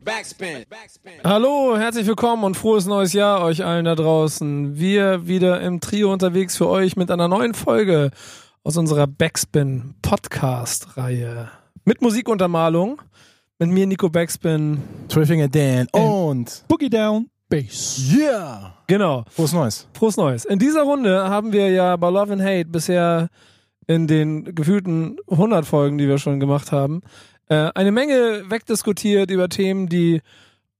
Backspin. Hallo, herzlich willkommen und frohes neues Jahr euch allen da draußen. Wir wieder im Trio unterwegs für euch mit einer neuen Folge aus unserer Backspin Podcast Reihe. Mit Musikuntermalung. Mit mir Nico Backspin. Triffinger Dan und Boogie Down Bass. Yeah! Genau. Frohes Neues. Frohes Neues. In dieser Runde haben wir ja bei Love and Hate bisher in den gefühlten 100 Folgen, die wir schon gemacht haben, äh, eine Menge wegdiskutiert über Themen, die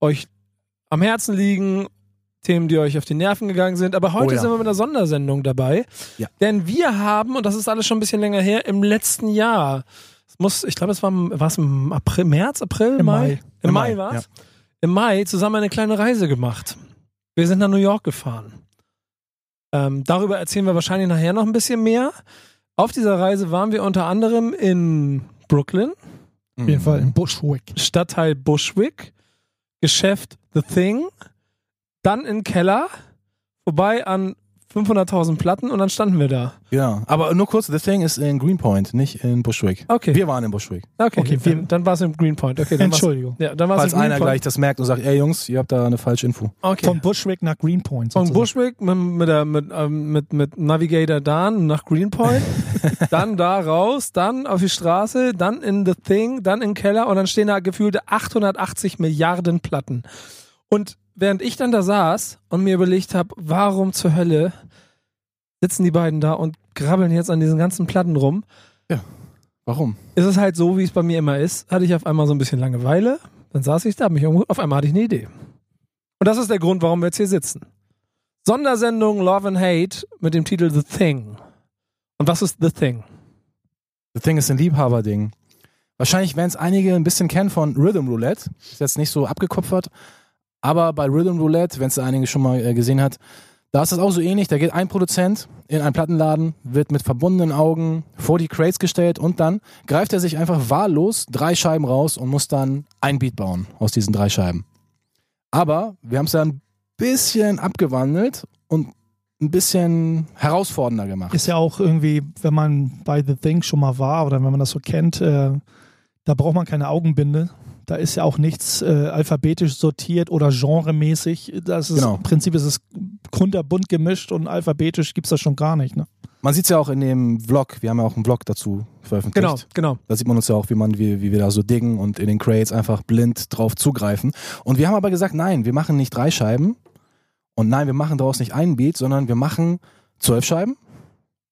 euch am Herzen liegen, Themen, die euch auf die Nerven gegangen sind. Aber heute Oh ja. sind wir mit einer Sondersendung dabei. Ja. Denn wir haben, und das ist alles schon ein bisschen länger her, im letzten Jahr, es muss, ich glaube, es war, im- war es im April, März, April, Im Mai? Mai. Im, Im Mai, Mai, war ja. Im Mai zusammen eine kleine Reise gemacht. Wir sind nach New York gefahren. Ähm, darüber erzählen wir wahrscheinlich nachher noch ein bisschen mehr. Auf dieser Reise waren wir unter anderem in Brooklyn, Auf jeden Fall in Bushwick. Stadtteil Bushwick, Geschäft The Thing, dann in Keller, vorbei an 500.000 Platten und dann standen wir da. Ja, aber nur kurz, das Thing ist in Greenpoint, nicht in Bushwick. Okay, Wir waren in Bushwick. okay, Okay, dann, wir- dann war es im Greenpoint. Okay, dann war's- Entschuldigung. Ja, dann war es Falls im einer gleich das merkt und sagt, ey Jungs, ihr habt da eine falsche Info. Okay. Von Bushwick nach Greenpoint. Von sozusagen. Bushwick mit, mit, der, mit, ähm, mit, mit Navigator Dan nach Greenpoint, dann da raus, dann auf die Straße, dann in The Thing, dann in den Keller und dann stehen da gefühlte 880 Milliarden Platten. Und während ich dann da saß und mir überlegt habe, warum zur Hölle sitzen die beiden da und grabbeln jetzt an diesen ganzen Platten rum, Warum? ist es halt so, wie es bei mir immer ist, hatte ich auf einmal so ein bisschen Langeweile, dann saß ich da, mich irgendwo, auf einmal hatte ich eine Idee. Und das ist der Grund, warum wir jetzt hier sitzen. Sondersendung Love and Hate mit dem Titel The Thing. Und was ist The Thing? Das Thing ist ein Liebhaberding. Wahrscheinlich werden es einige ein bisschen kennen von Rhythm Roulette. Ist jetzt nicht so abgekupfert. Aber bei Rhythm Roulette, wenn es einige schon mal äh, gesehen hat, da ist das auch so ähnlich. Da geht ein Produzent in einen Plattenladen, wird mit verbundenen Augen vor die Crates gestellt und dann greift er sich einfach wahllos drei Scheiben raus und muss dann ein Beat bauen aus diesen drei Scheiben. Aber wir haben es ja ein bisschen abgewandelt und ein bisschen herausfordernder gemacht. Ist ja auch irgendwie, wenn man bei The Thing schon mal war oder wenn man das so kennt, äh, da braucht man keine Augenbinde. Da ist ja auch nichts äh, alphabetisch sortiert oder genremäßig. Das ist, Genau. Im Prinzip ist es kunterbunt gemischt und alphabetisch gibt es das schon gar nicht. Ne? Man sieht es ja auch in dem Vlog, wir haben ja auch einen Vlog dazu veröffentlicht. Genau, genau. Da sieht man uns ja auch, wie man, wie, wie wir da so diggen und in den Crates einfach blind drauf zugreifen. Und wir haben aber gesagt, nein, wir machen nicht drei Scheiben und nein, wir machen daraus nicht einen Beat, sondern wir machen zwölf Scheiben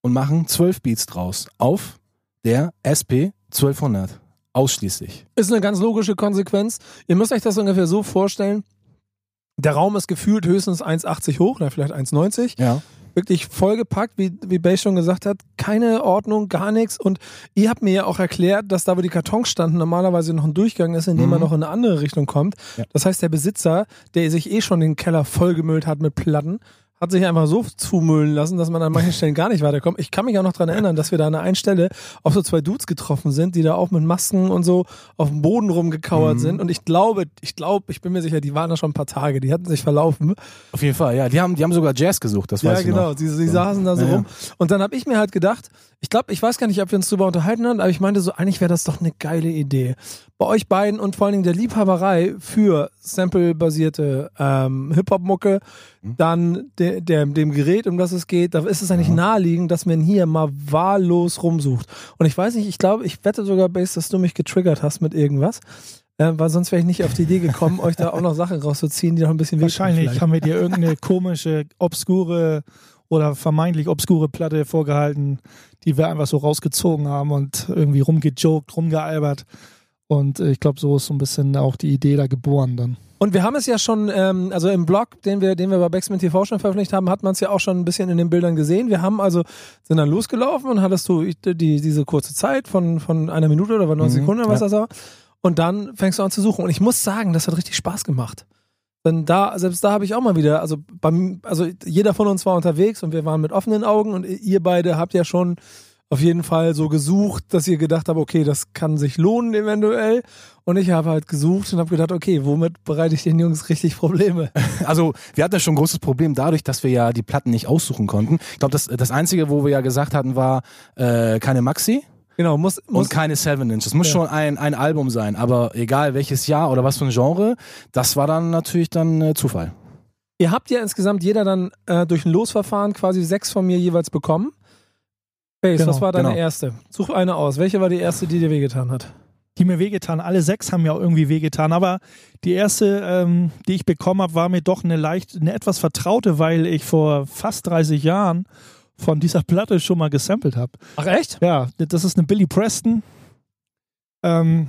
und machen zwölf Beats draus auf der SP 1200. Ausschließlich. Ist eine ganz logische Konsequenz. Ihr müsst euch das ungefähr so vorstellen. Der Raum ist gefühlt höchstens 1,80 hoch, oder vielleicht 1,90. Ja. wirklich vollgepackt, wie, wie Bay schon gesagt hat. Keine Ordnung, gar nichts. Und ihr habt mir ja auch erklärt, dass da, wo die Kartons standen, normalerweise noch ein Durchgang ist, in dem Mhm. man noch in eine andere Richtung kommt. Ja. Das heißt, der Besitzer, der sich eh schon den Keller vollgemüllt hat mit Platten, hat sich einfach so zumüllen lassen, dass man an manchen Stellen gar nicht weiterkommt. Ich kann mich auch noch dran erinnern, dass wir da an einer Stelle auf so zwei Dudes getroffen sind, die da auch mit Masken und so auf dem Boden rumgekauert Mhm. sind. Und ich glaube, ich glaube, ich bin mir sicher, die waren da schon ein paar Tage, die hatten sich verlaufen. Auf jeden Fall, ja. Die haben, die haben sogar Jazz gesucht, das Ja, weiß ich genau. noch. Sie, sie saßen da so Ja, ja. rum. Und dann habe ich mir halt gedacht, ich glaube, ich weiß gar nicht, ob wir uns drüber unterhalten haben, aber ich meinte so, eigentlich wäre das doch eine geile Idee. Bei euch beiden und vor allen Dingen der Liebhaberei für Sample-basierte ähm, Hip-Hop-Mucke, Mhm. dann de, der, dem Gerät, um das es geht, da ist es eigentlich naheliegend, dass man hier mal wahllos rumsucht. Und ich weiß nicht, ich glaube, ich wette sogar, Base, dass du mich getriggert hast mit irgendwas. Äh, weil sonst wäre ich nicht auf die Idee gekommen, euch da auch noch Sachen rauszuziehen, die noch ein bisschen Wahrscheinlich haben wir dir irgendeine komische, obskure oder vermeintlich obskure Platte vorgehalten, die wir einfach so rausgezogen haben und irgendwie rumgejoked, rumgealbert. Und äh, ich glaube, so ist so ein bisschen auch die Idee da geboren dann. Und wir haben es ja schon, ähm, also im Blog, den wir, den wir bei Backspin TV schon veröffentlicht haben, hat man es ja auch schon ein bisschen in den Bildern gesehen. Wir haben also, sind dann losgelaufen und hattest du die, diese kurze Zeit von, von einer Minute oder 90 Mhm, Sekunden oder was ja. das war. Und dann fängst du an zu suchen. Und ich muss sagen, das hat richtig Spaß gemacht. Denn da, selbst da habe ich auch mal wieder, also beim, also jeder von uns war unterwegs und wir waren mit offenen Augen und ihr beide habt ja schon auf jeden Fall so gesucht, dass ihr gedacht habt, okay, das kann sich lohnen eventuell. Und ich habe halt gesucht und habe gedacht, okay, womit bereite ich den Jungs richtig Probleme? Also wir hatten ja schon ein großes Problem dadurch, dass wir ja die Platten nicht aussuchen konnten. Ich glaube, das, das Einzige, wo wir ja gesagt hatten, war äh, keine Maxi. Genau, muss, muss und keine Seven Inch. Es muss Ja. schon ein, ein Album sein, aber egal welches Jahr oder was für ein Genre, das war dann natürlich dann äh, Zufall. Ihr habt ja insgesamt jeder dann äh, durch ein Losverfahren quasi sechs von mir jeweils bekommen. Base, Genau, was war deine genau. erste? Such eine aus. Welche war die erste, die dir wehgetan hat? die mir wehgetan. Alle sechs haben mir auch irgendwie wehgetan. Aber die erste, ähm, die ich bekommen habe, war mir doch eine leicht, eine etwas vertraute, weil ich vor fast 30 Jahren von dieser Platte schon mal gesampelt habe. Ach echt? Ja, das ist eine Billy Preston. Ähm,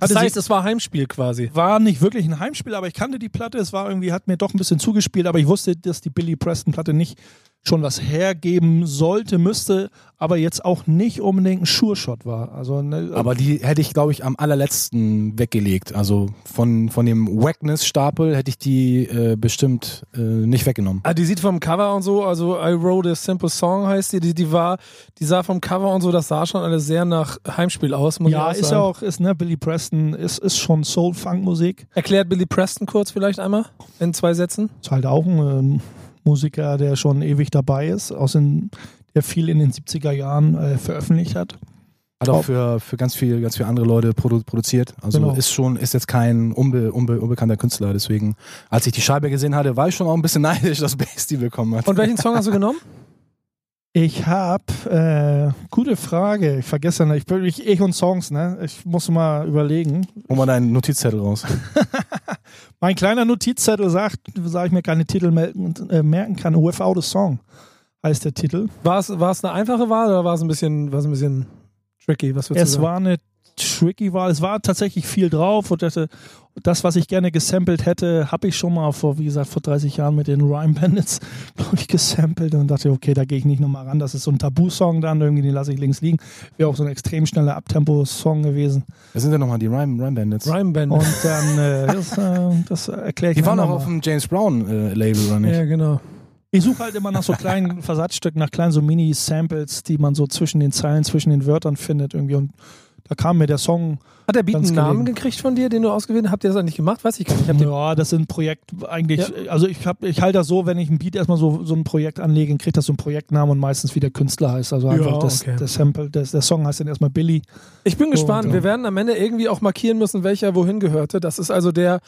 Das heißt, es war Heimspiel quasi. war nicht wirklich ein Heimspiel, aber ich kannte die Platte. Es war irgendwie, hat mir doch ein bisschen zugespielt, aber ich wusste, dass die Billy Preston Platte nicht schon was hergeben sollte, müsste, aber jetzt auch nicht unbedingt ein Sure-Shot war. Also, ne, Aber die hätte ich, glaube ich, am allerletzten weggelegt. Also von, von dem Wackness-Stapel hätte ich die äh, bestimmt äh, nicht weggenommen. Ah, die sieht vom Cover und so, also I Wrote a Simple Song heißt die, die, die war, die sah vom Cover und so, das sah schon alles sehr nach Heimspiel aus, muss ja, ich auch ist sagen. auch, ist, ne, Billy Preston ist, ist schon Soul-Funk-Musik. Erklärt Billy Preston kurz vielleicht einmal in zwei Sätzen. Ist halt auch ein ähm, Musiker, der schon ewig dabei ist, aus den, der viel in den 70er Jahren äh, veröffentlicht hat. Hat auch für, für ganz viel, ganz viele andere Leute produ produziert. Also Genau. ist schon, ist jetzt kein unbe, unbe, unbekannter Künstler. Deswegen, als ich die Scheibe gesehen hatte, war ich schon auch ein bisschen neidisch, dass Bass die bekommen hat. Und welchen Song hast du genommen? Ich habe, äh, gute Frage, ich vergesse nicht, ich, ich und Songs, ne? Ich muss mal überlegen. Hol mal deinen Notizzettel raus. Mein kleiner Notizzettel sagt, sage ich mir keine Titel merken, äh, merken kann, Without a Song heißt der Titel. War es, war es eine einfache Wahl oder war es ein bisschen, war es ein bisschen tricky? Was würdest Es du sagen? war eine tricky Wahl, es war tatsächlich viel drauf und das, das was ich gerne gesampelt hätte, habe ich schon mal vor, wie gesagt, vor 30 Jahren mit den Rhyme Bandits, glaube ich, gesampelt und dachte, okay, da gehe ich nicht nochmal ran. Das ist so ein Tabu-Song dann, irgendwie, den lasse ich links liegen. Wäre auch so ein extrem schneller Abtempo-Song gewesen. Wer sind denn nochmal die Rhyme, Rhyme Bandits? Rhyme Band. Und dann, äh, das, äh, das erkläre ich Die waren auch auf dem James Brown äh, Label, oder nicht? Ja, genau. Ich suche halt immer nach so kleinen Versatzstücken, nach kleinen so Mini-Samples, die man so zwischen den Zeilen, zwischen den Wörtern findet irgendwie. Und da kam mir der Song, Hat der Beat einen Namen gelegen. gekriegt von dir, den du ausgewählt hast? Habt ihr das eigentlich gemacht? Weiß ich gar nicht. Ja, das ist ein Projekt eigentlich, also ich, hab- ich halte das so, wenn ich ein Beat erstmal so, so ein Projekt anlege, dann kriegt das so einen Projektnamen und meistens wie der Künstler heißt. Also einfach Ja, das, okay. der Sample, das, der Song heißt dann erstmal Billy. ich bin gespannt. ja. Wir werden am Ende irgendwie auch markieren müssen, welcher wohin gehörte. Das ist also der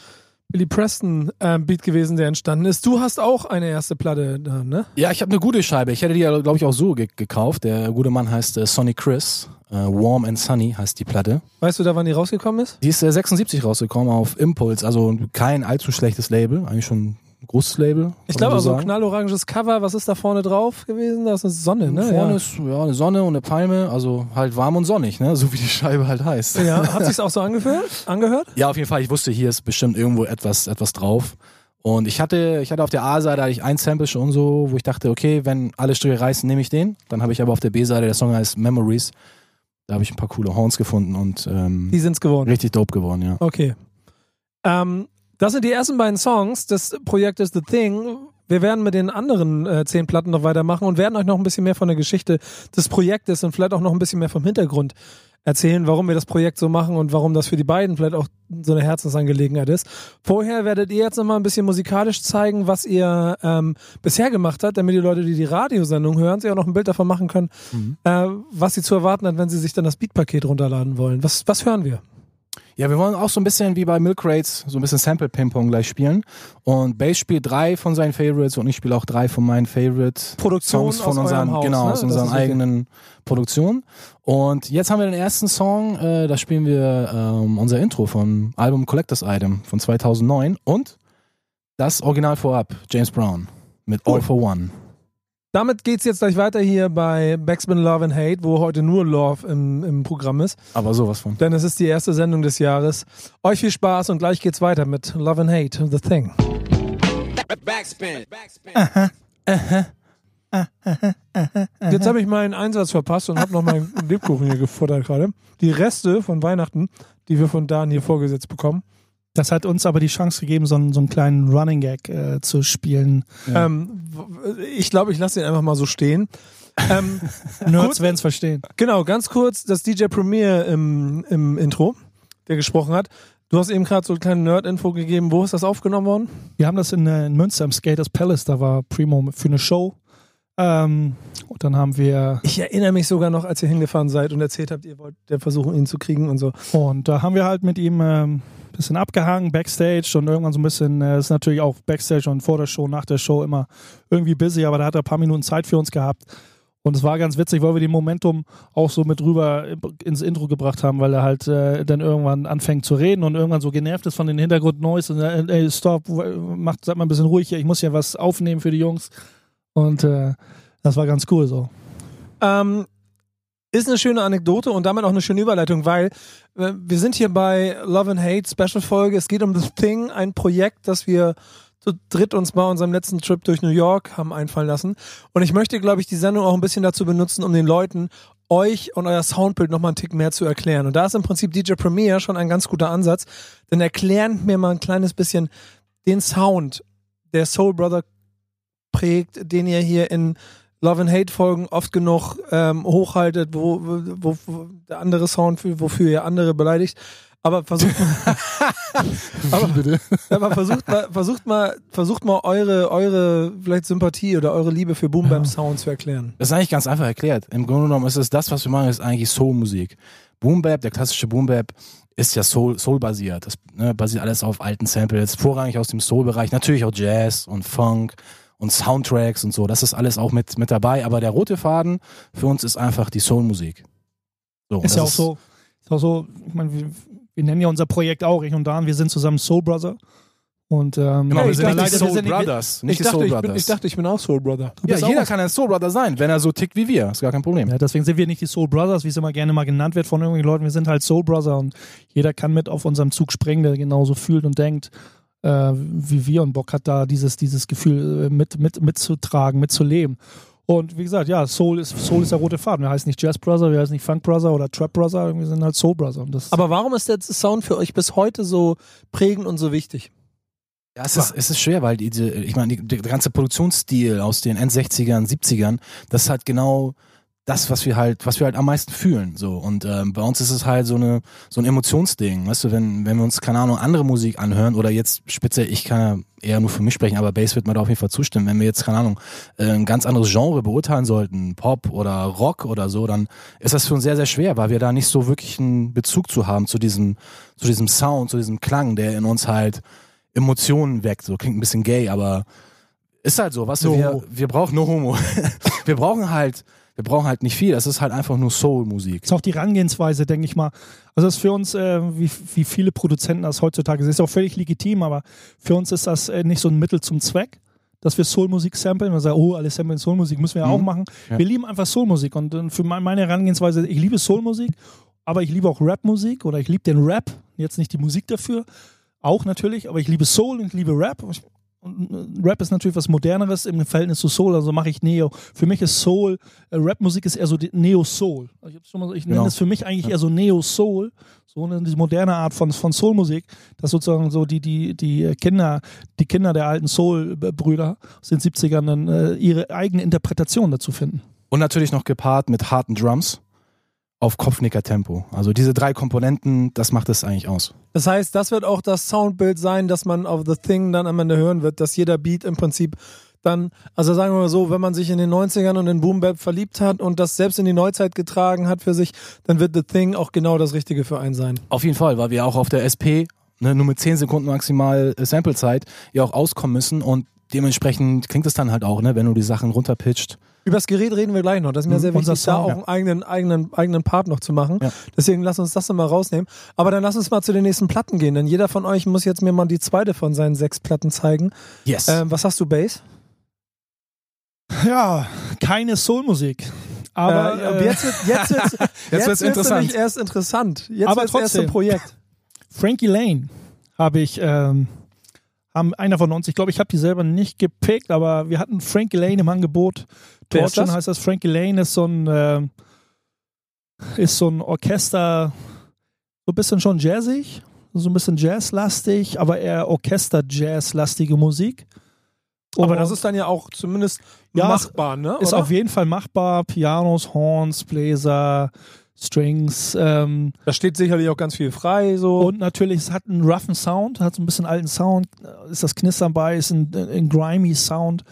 Billy Preston ähm, Beat gewesen, der entstanden ist. Du hast auch eine erste Platte da, ne? Ja, ich habe eine gute Scheibe. Ich hätte die ja, glaube ich, auch so ge gekauft. Der gute Mann heißt äh, Sonny Chris. Äh, Warm and Sunny heißt die Platte. Weißt du da, wann die rausgekommen ist? Die ist äh, 76 rausgekommen auf Impulse. Also kein allzu schlechtes Label. Eigentlich schon großes Label. Ich glaube, man so ein knalloranges Cover. Was ist da vorne drauf gewesen? Da ist eine Sonne, ne? Vorne ja. ist ja, eine Sonne und eine Palme. Also halt warm und sonnig, ne? so wie die Scheibe halt heißt. ja, hat sich's auch so angehört? angehört? Ja, auf jeden Fall. Ich wusste, hier ist bestimmt irgendwo etwas, etwas drauf. Und ich hatte, ich hatte auf der A-Seite hatte ich ein Sample schon so, wo ich dachte, okay, wenn alle Stricke reißen, nehme ich den. Dann habe ich aber auf der B-Seite, der Song heißt Memories, da habe ich ein paar coole Horns gefunden und ähm, Die sind's geworden. richtig dope geworden, ja. Okay. Ähm, das sind die ersten beiden Songs des Projektes The Thing. Wir werden mit den anderen äh, zehn Platten noch weitermachen und werden euch noch ein bisschen mehr von der Geschichte des Projektes und vielleicht auch noch ein bisschen mehr vom Hintergrund erzählen, warum wir das Projekt so machen und warum das für die beiden vielleicht auch so eine Herzensangelegenheit ist. Vorher werdet ihr jetzt noch mal ein bisschen musikalisch zeigen, was ihr ähm, bisher gemacht habt, damit die Leute, die die Radiosendung hören, sich auch noch ein Bild davon machen können, äh, was sie zu erwarten hat, wenn sie sich dann das Beatpaket runterladen wollen. Was, was hören wir? Ja, wir wollen auch so ein bisschen wie bei Milk Rates, so ein bisschen Sample Ping-Pong gleich spielen. Und Bass spielt drei von seinen Favorites und ich spiele auch drei von meinen Favorite Produktion Songs aus von unseren, Haus, genau, ne? aus unseren eigenen Produktionen. Und jetzt haben wir den ersten Song, äh, da spielen wir ähm, unser Intro vom Album Collectors Item von 2009 und das Original vorab, James Brown mit All for One. Damit geht's jetzt gleich weiter hier bei Backspin Love and Hate, wo heute nur Love im, im Programm ist. Aber sowas von. Denn es ist die erste Sendung des Jahres. Euch viel Spaß und gleich geht's weiter mit Love and Hate, The Thing. Backspin. Backspin. Jetzt habe ich meinen Einsatz verpasst und habe noch meinen Lebkuchen hier gefuttert gerade. Die Reste von Weihnachten, die wir von Dan hier vorgesetzt bekommen. Das hat uns aber die Chance gegeben, so einen, so einen kleinen Running Gag äh, zu spielen. Ähm, w- ich glaube, ich lasse ihn einfach mal so stehen. Ähm, Nerds werden es verstehen. genau, ganz kurz, das DJ Premier im, im Intro, der gesprochen hat. Du hast eben gerade so eine kleine Nerd-Info gegeben. Wo ist das aufgenommen worden? Wir haben das in, äh, in Münster im Skaters Palace, da war Primo für eine Show Ähm, und dann haben wir Ich erinnere mich sogar noch, als ihr hingefahren seid und erzählt habt, ihr wollt der versuchen, ihn zu kriegen und so. Und da haben wir halt mit ihm ähm, bisschen abgehangen, Backstage und irgendwann so ein bisschen, äh, ist natürlich auch Backstage und vor der Show, nach der Show immer irgendwie busy, aber da hat er ein paar Minuten Zeit für uns gehabt. Und es war ganz witzig, weil wir den Momentum auch so mit rüber ins Intro gebracht haben, weil er halt äh, dann irgendwann anfängt zu reden und irgendwann so genervt ist von den Hintergrund-Noise und äh, ey, stopp, macht, seid mal ein bisschen ruhig hier, ich muss ja was aufnehmen für die Jungs. Und äh, das war ganz cool so. Ähm, ist eine schöne Anekdote und damit auch eine schöne Überleitung, weil äh, wir sind hier bei Love and Hate Special Folge. Es geht um The Thing, ein Projekt, das wir zu dritt uns bei unserem letzten Trip durch New York haben einfallen lassen. Und ich möchte, glaube ich, die Sendung auch ein bisschen dazu benutzen, um den Leuten euch und euer Soundbild nochmal einen Tick mehr zu erklären. Und da ist im Prinzip DJ Premier schon ein ganz guter Ansatz. Denn erklären mir mal ein kleines bisschen den Sound, der Soul Brother prägt, den ihr hier in Love and Hate Folgen oft genug ähm, hochhaltet, wo, wo, wo der andere Sound, für, wofür ihr andere beleidigt. Aber versucht mal, aber, aber versucht mal, versucht mal, versucht mal eure, eure vielleicht Sympathie oder eure Liebe für Boom Bap Sound zu erklären. Das ist eigentlich ganz einfach erklärt. Im Grunde genommen ist es das, was wir machen, ist eigentlich Soul-Musik. Boom Bap, der klassische Boom Bap, ist ja Soul, Soul basiert. Das ne, basiert alles auf alten Samples, vorrangig aus dem Soul-Bereich, natürlich auch Jazz und Funk und Soundtracks und so. Das ist alles auch mit, mit dabei. Aber der rote Faden für uns ist einfach die Soul-Musik. So, Ist das ja auch so, ist auch so, ich meine, wir, wir nennen ja unser Projekt auch, ich und Dan, wir sind zusammen Soul Brother. Und ähm, Genau, Ja, wir ich sind dachte, Soul sind nicht- Brothers. Nicht Ich die dachte, Soul ich, bin, Brothers. ich dachte, ich bin auch Soul Brother. ja, bist auch jeder kann ein Soul Brother sein, wenn er so tickt wie wir. Ist gar kein Problem. Ja, deswegen sind wir nicht die Soul Brothers, wie es immer gerne mal genannt wird von irgendwelchen Leuten. Wir sind halt Soul Brother und jeder kann mit auf unserem Zug springen, der genauso fühlt und denkt äh, wie wir und Bock hat da dieses, dieses Gefühl äh, mit, mit, mitzutragen, mitzuleben. Und wie gesagt, ja, Soul ist, Soul ist der rote Faden. Wir heißen nicht Jazz Brother, wir heißen nicht Funk Brother oder Trap Brother, wir sind halt Soul Brother. Und das Aber warum ist der Sound für euch bis heute so prägend und so wichtig? Ja, es ist, es ist schwer, weil diese, ich meine, der ganze Produktionsstil aus den End-60ern, 70ern, das ist halt genau das, was wir halt, was wir halt am meisten fühlen. So. Und ähm, bei uns ist es halt so eine, so ein Emotionsding. Weißt du, wenn, wenn wir uns, keine Ahnung, andere Musik anhören oder jetzt speziell, ich kann ja eher nur für mich sprechen, aber Bass wird mir da auf jeden Fall zustimmen. Wenn wir jetzt, keine Ahnung, äh, ein ganz anderes Genre beurteilen sollten, Pop oder Rock oder so, dann ist das für uns sehr, sehr schwer, weil wir da nicht so wirklich einen Bezug zu haben, zu diesem, zu diesem Sound, zu diesem Klang, der in uns halt Emotionen weckt. So klingt ein bisschen gay, aber ist halt so, weißt du, No wir, wir brauchen no homo. wir brauchen halt, wir brauchen halt nicht viel. Das ist halt einfach nur Soul-Musik. ist auch die Herangehensweise, denke ich mal. Also das ist für uns, äh, wie, wie viele Produzenten das heutzutage sind, ist auch völlig legitim, aber für uns ist das äh, nicht so ein Mittel zum Zweck, dass wir Soulmusik samplen. Wir sagen, oh, alle samplen Soulmusik, müssen wir ja Mhm. auch machen. Ja. Wir lieben einfach Soulmusik und äh, für mein- meine Herangehensweise, ich liebe Soulmusik, aber ich liebe auch Rapmusik oder ich liebe den Rap, jetzt nicht die Musik dafür, auch natürlich, aber ich liebe Soul und ich liebe Rap. Ich- Und äh, Rap ist natürlich was Moderneres im Verhältnis zu Soul, also mache ich Neo. Für mich ist Soul, äh, Rapmusik ist eher so Neo-Soul. Also ich, so- ich nenne Genau. das für mich eigentlich eher so Neo-Soul, so eine, diese moderne Art von, von Soul-Musik, dass sozusagen so die, die, die Kinder, die Kinder der alten Soul-Brüder aus den 70ern dann äh, ihre eigene Interpretation dazu finden. Und natürlich noch gepaart mit harten Drums auf Kopfnicker-Tempo. Also diese drei Komponenten, das macht es eigentlich aus. Das heißt, das wird auch das Soundbild sein, das man auf The Thing dann am Ende hören wird, dass jeder Beat im Prinzip dann, also sagen wir mal so, wenn man sich in den 90ern und in Boom Bap verliebt hat und das selbst in die Neuzeit getragen hat für sich, dann wird The Thing auch genau das Richtige für einen sein. Auf jeden Fall, weil wir auch auf der SP ne, nur mit 10 Sekunden maximal äh, Samplezeit ja auch auskommen müssen und dementsprechend klingt es dann halt auch, ne, wenn du die Sachen runterpitcht. Über das Gerät reden wir gleich noch. Das ist mir Mhm, sehr wichtig, da Sound, auch einen eigenen, eigenen, eigenen Part noch zu machen. Deswegen lass uns das nochmal rausnehmen. Aber dann lass uns mal zu den nächsten Platten gehen, denn jeder von euch muss jetzt mir mal die zweite von seinen sechs Platten zeigen. Yes. Ähm, was hast du, Bass? Ja, keine Soulmusik. Aber äh, äh, jetzt wird jetzt wird's, jetzt wird's wird's interessant. nämlich erst interessant. Jetzt Aber wird's erst ein trotzdem. Projekt. Frankie Lane habe ich, ähm, haben einer von uns, ich glaube, ich habe die selber nicht gepickt, aber wir hatten Frankie Lane im Angebot. Das? heißt das. Frankie Lane ist so ein, ähm, ist so ein Orchester, so ein bisschen schon jazzig, so ein bisschen jazzlastig, aber eher Orchester-Jazz-lastige Musik. Aber Und das ist dann ja auch zumindest Ja, machbar, ne? ist oder? auf jeden Fall machbar. Pianos, Horns, Bläser, Strings, ähm, da steht sicherlich auch ganz viel frei. So. Und natürlich, es hat einen roughen Sound, hat so ein bisschen alten Sound, äh, ist das Knistern bei, ist ein, ein grimy Sound.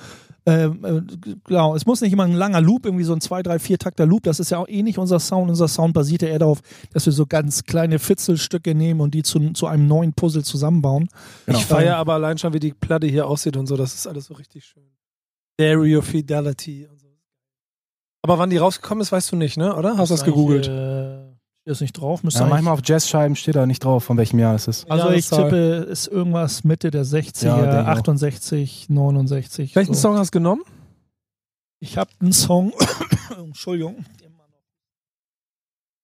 Ähm, äh, genau, es muss nicht immer ein langer Loop, irgendwie so ein 2, 3, 4 Takter Loop. Das ist ja auch eh nicht unser Sound. Unser Sound basiert ja eher darauf, dass wir so ganz kleine Fitzelstücke nehmen und die zu, zu einem neuen Puzzle zusammenbauen. Genau. Ich feiere aber allein schon, wie die Platte hier aussieht und so. Das ist alles so richtig schön. Stereo Fidelity. Aber wann die rausgekommen ist, weißt du nicht, ne? Oder? Hast du das gegoogelt? Äh, ist nicht drauf. Müsste Ja, manchmal auf Jazzscheiben steht da nicht drauf, von welchem Jahr es ist. also ich Jahreszahl. tippe, ist irgendwas Mitte der 60er, Ja, denke ich auch. 68, 69. Welchen so. Song hast du genommen? Ich habe einen Song, Entschuldigung,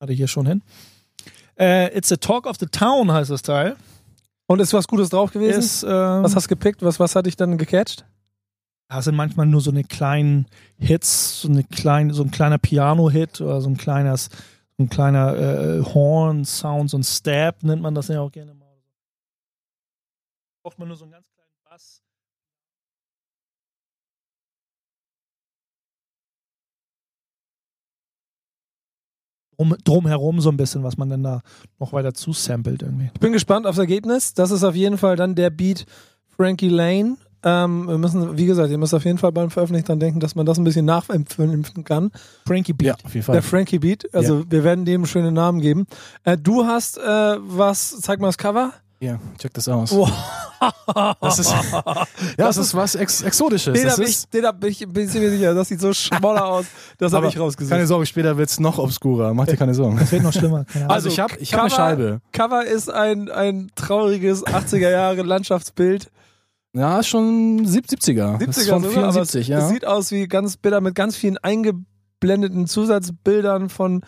hatte ich hier schon hin. Äh, It's a Talk of the Town heißt das Teil. Und ist was Gutes drauf gewesen? Ist, ähm, was hast du gepickt? Was, was hat dich dann gecatcht? Da sind manchmal nur so eine kleinen Hits, so eine kleine, so ein kleiner Piano-Hit oder so ein kleines, so ein kleiner äh, Horn-Sound, so ein Stab nennt man das ja auch gerne mal. Braucht man nur so einen ganz kleinen Bass. Drum, drumherum so ein bisschen, was man dann da noch weiter zusampelt irgendwie. Ich bin gespannt aufs Ergebnis. Das ist auf jeden Fall dann der Beat Frankie Lane. Ähm, wir müssen, wie gesagt, ihr müsst auf jeden Fall beim Veröffentlichen dran denken, dass man das ein bisschen nachempfinden kann. Frankie Beat. Ja, auf jeden Fall. Der Frankie Beat. Also wir werden dem schöne Namen geben. Äh, du hast äh, was, zeig mal das Cover. Ja, check das aus. Wow. Das ist, ja, das ist was Ex Exotisches. Den Das habe ich, den hab ich, bin ich mir sicher, das sieht so schmoller aus. Das habe ich rausgesucht. Keine Sorge, später wird's noch obskurer. Mach dir keine Sorgen. Das wird noch schlimmer. Ahnung. Also, ich habe ich hab eine Scheibe. Cover ist ein, ein trauriges 80er Jahre Landschaftsbild. Ja, ist schon 70er. 70er Das ist von sogar, aber 74, es, ja. es sieht aus wie ganz bitter mit ganz vielen eingeblendeten Zusatzbildern von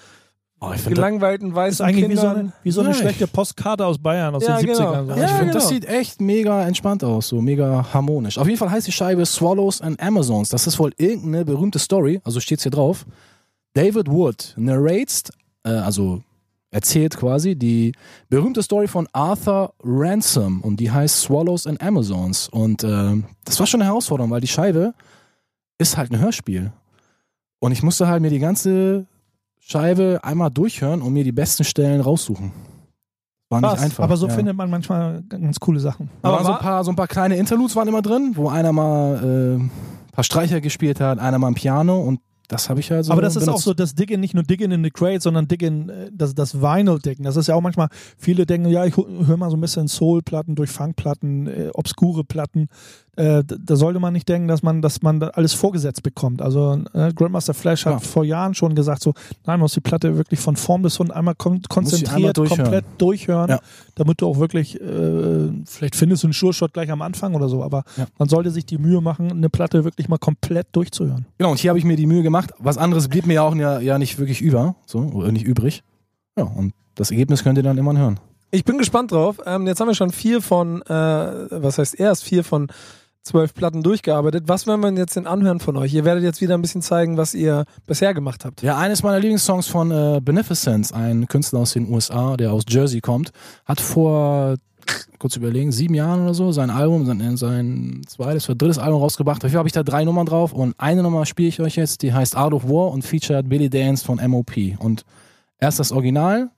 Oh, finde gelangweilten Das ist weißen eigentlich wie so, Kindern. eine, wie so eine Ja, schlechte Postkarte aus Bayern aus Ja, den 70ern. genau. Das, Ja, ich find, das genau. sieht echt mega entspannt aus, so mega harmonisch. Auf jeden Fall heißt die Scheibe Swallows and Amazons. Das ist wohl irgendeine berühmte Story, also steht's hier drauf. David Wood narrates, äh, also erzählt quasi die berühmte Story von Arthur Ransom und die heißt Swallows and Amazons. Und äh, das war schon eine Herausforderung, weil die Scheibe ist halt ein Hörspiel. Und ich musste halt mir die ganze Scheibe einmal durchhören und mir die besten Stellen raussuchen. War nicht Krass, einfach. Aber so ja. findet man manchmal ganz coole Sachen. Aber waren so ein, paar, so ein paar kleine Interludes waren immer drin, wo einer mal äh, ein paar Streicher gespielt hat, einer mal ein Piano und das habe ich halt so Aber das ist auch so das Diggin, nicht nur Diggin in the Crate, sondern Diggin, äh, das, das Vinyl-Diggin. Das ist ja auch manchmal, viele denken, ja, ich höre mal so ein bisschen Soul-Platten, durch Funk-Platten, äh, obskure Platten. Äh, da sollte man nicht denken, dass man, dass man da alles vorgesetzt bekommt. Also äh, Grandmaster Flash hat Ja. vor Jahren schon gesagt, so, nein, man muss die Platte wirklich von Form bis Hund einmal kon konzentriert, einmal durchhören. komplett durchhören, Ja. damit du auch wirklich, äh, vielleicht findest du einen Sure-Shot gleich am Anfang oder so, aber Ja. man sollte sich die Mühe machen, eine Platte wirklich mal komplett durchzuhören. Genau, und hier habe ich mir die Mühe gemacht. Was anderes blieb mir ja auch ja, ja nicht wirklich über, so, oder nicht übrig. Ja, und das Ergebnis könnt ihr dann immer hören. Ich bin gespannt drauf. Ähm, jetzt haben wir schon vier von, äh, was heißt erst vier von zwölf Platten durchgearbeitet. Was werden wir jetzt denn anhören von euch? Ihr werdet jetzt wieder ein bisschen zeigen, was ihr bisher gemacht habt. Ja, eines meiner Lieblingssongs von äh, Beneficence, ein Künstler aus den USA, der aus Jersey kommt, hat vor, kurz überlegen, sieben Jahren oder so sein Album, sein, sein zweites oder drittes Album rausgebracht. Dafür habe ich da drei Nummern drauf und eine Nummer spiele ich euch jetzt, die heißt Out of War und featured Billy Dance von MOP. Und erst das Original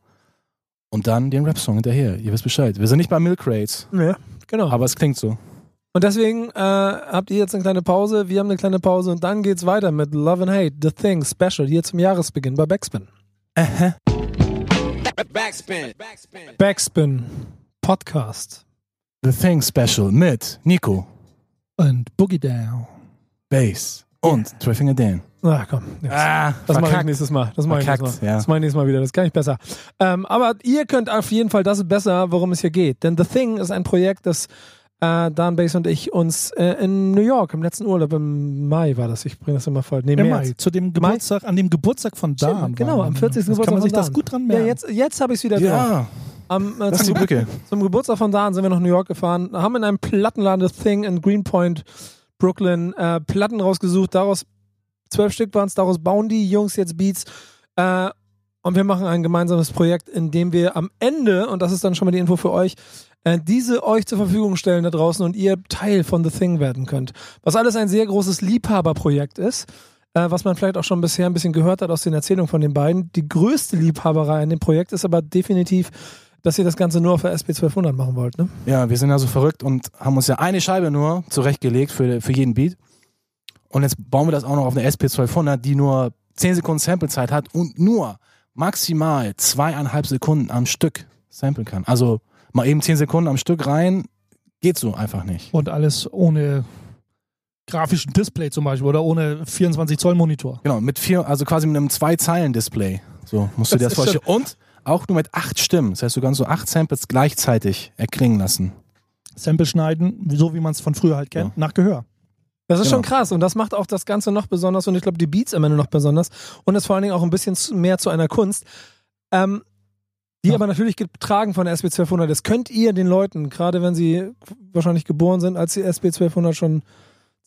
und dann den Rap-Song hinterher. Ihr wisst Bescheid. Wir sind nicht bei Milk Rates, Ja, genau. aber es klingt so. Und deswegen äh, habt ihr jetzt eine kleine Pause, wir haben eine kleine Pause und dann geht's weiter mit Love and Hate, The Thing Special, hier zum Jahresbeginn bei Backspin. Backspin. Backspin. Backspin Podcast. The Thing Special mit Nico, Und Boogie Down. Bass und Triffinger Dan. Na komm. jetzt. Ah, Das mache ich nächstes Mal. Das mache ich nächstes Mal. ja. Das mache ich nächstes Mal wieder. Das kann ich besser. Ähm, aber ihr könnt auf jeden Fall das besser, worum es hier geht. Denn The Thing ist ein Projekt, das äh, Dan Bass und ich uns äh, in New York im letzten Urlaub im Mai war das. Ich bringe das immer voll. Nee, Im März. Mai, zu dem Geburtstag, an dem Geburtstag von Dan. Genau, am wir. 40. Das Geburtstag Kann man sich das gut dran Ja, merken. jetzt, jetzt habe ich es wieder drauf. Ja, Am, äh, das ist zum, zum Geburtstag von Dan sind wir nach New York gefahren, haben in einem Plattenladen The Thing in Greenpoint, Brooklyn, äh, Platten rausgesucht. Daraus zwölf Stück waren es, daraus bauen die Jungs jetzt Beats. Äh, und wir machen ein gemeinsames Projekt, in dem wir am Ende, und das ist dann schon mal die Info für euch, äh, diese euch zur Verfügung stellen da draußen und ihr Teil von The Thing werden könnt. Was alles ein sehr großes Liebhaberprojekt ist, äh, was man vielleicht auch schon bisher ein bisschen gehört hat aus den Erzählungen von den beiden. Die größte Liebhaberei an dem Projekt ist aber definitiv, dass ihr das Ganze nur auf der SP 1200 machen wollt, ne? Ja, wir sind ja so verrückt und haben uns ja eine Scheibe nur zurechtgelegt für, für jeden Beat. Und jetzt bauen wir das auch noch auf eine SP1200, die nur 10 Sekunden Samplezeit hat und nur maximal zweieinhalb Sekunden am Stück samplen kann. Also mal eben 10 Sekunden am Stück rein, geht so einfach nicht. Und alles ohne grafischen Display zum Beispiel oder ohne 24 Zoll Monitor. Genau, mit vier, also quasi mit einem Zwei-Zeilen-Display. So musst du dir das vorstellen. Und auch nur mit acht Stimmen. Das heißt, du kannst so acht Samples gleichzeitig erklingen lassen. Sample schneiden, so wie man es von früher halt kennt, nach Gehör. Das ist Genau. schon krass und das macht auch das Ganze noch besonders und ich glaube die Beats am Ende noch besonders und ist vor allen Dingen auch ein bisschen mehr zu einer Kunst, ähm, die Ja. aber natürlich getragen von der SB 1200 ist. Könnt ihr den Leuten, gerade wenn sie wahrscheinlich geboren sind, als die SB 1200 schon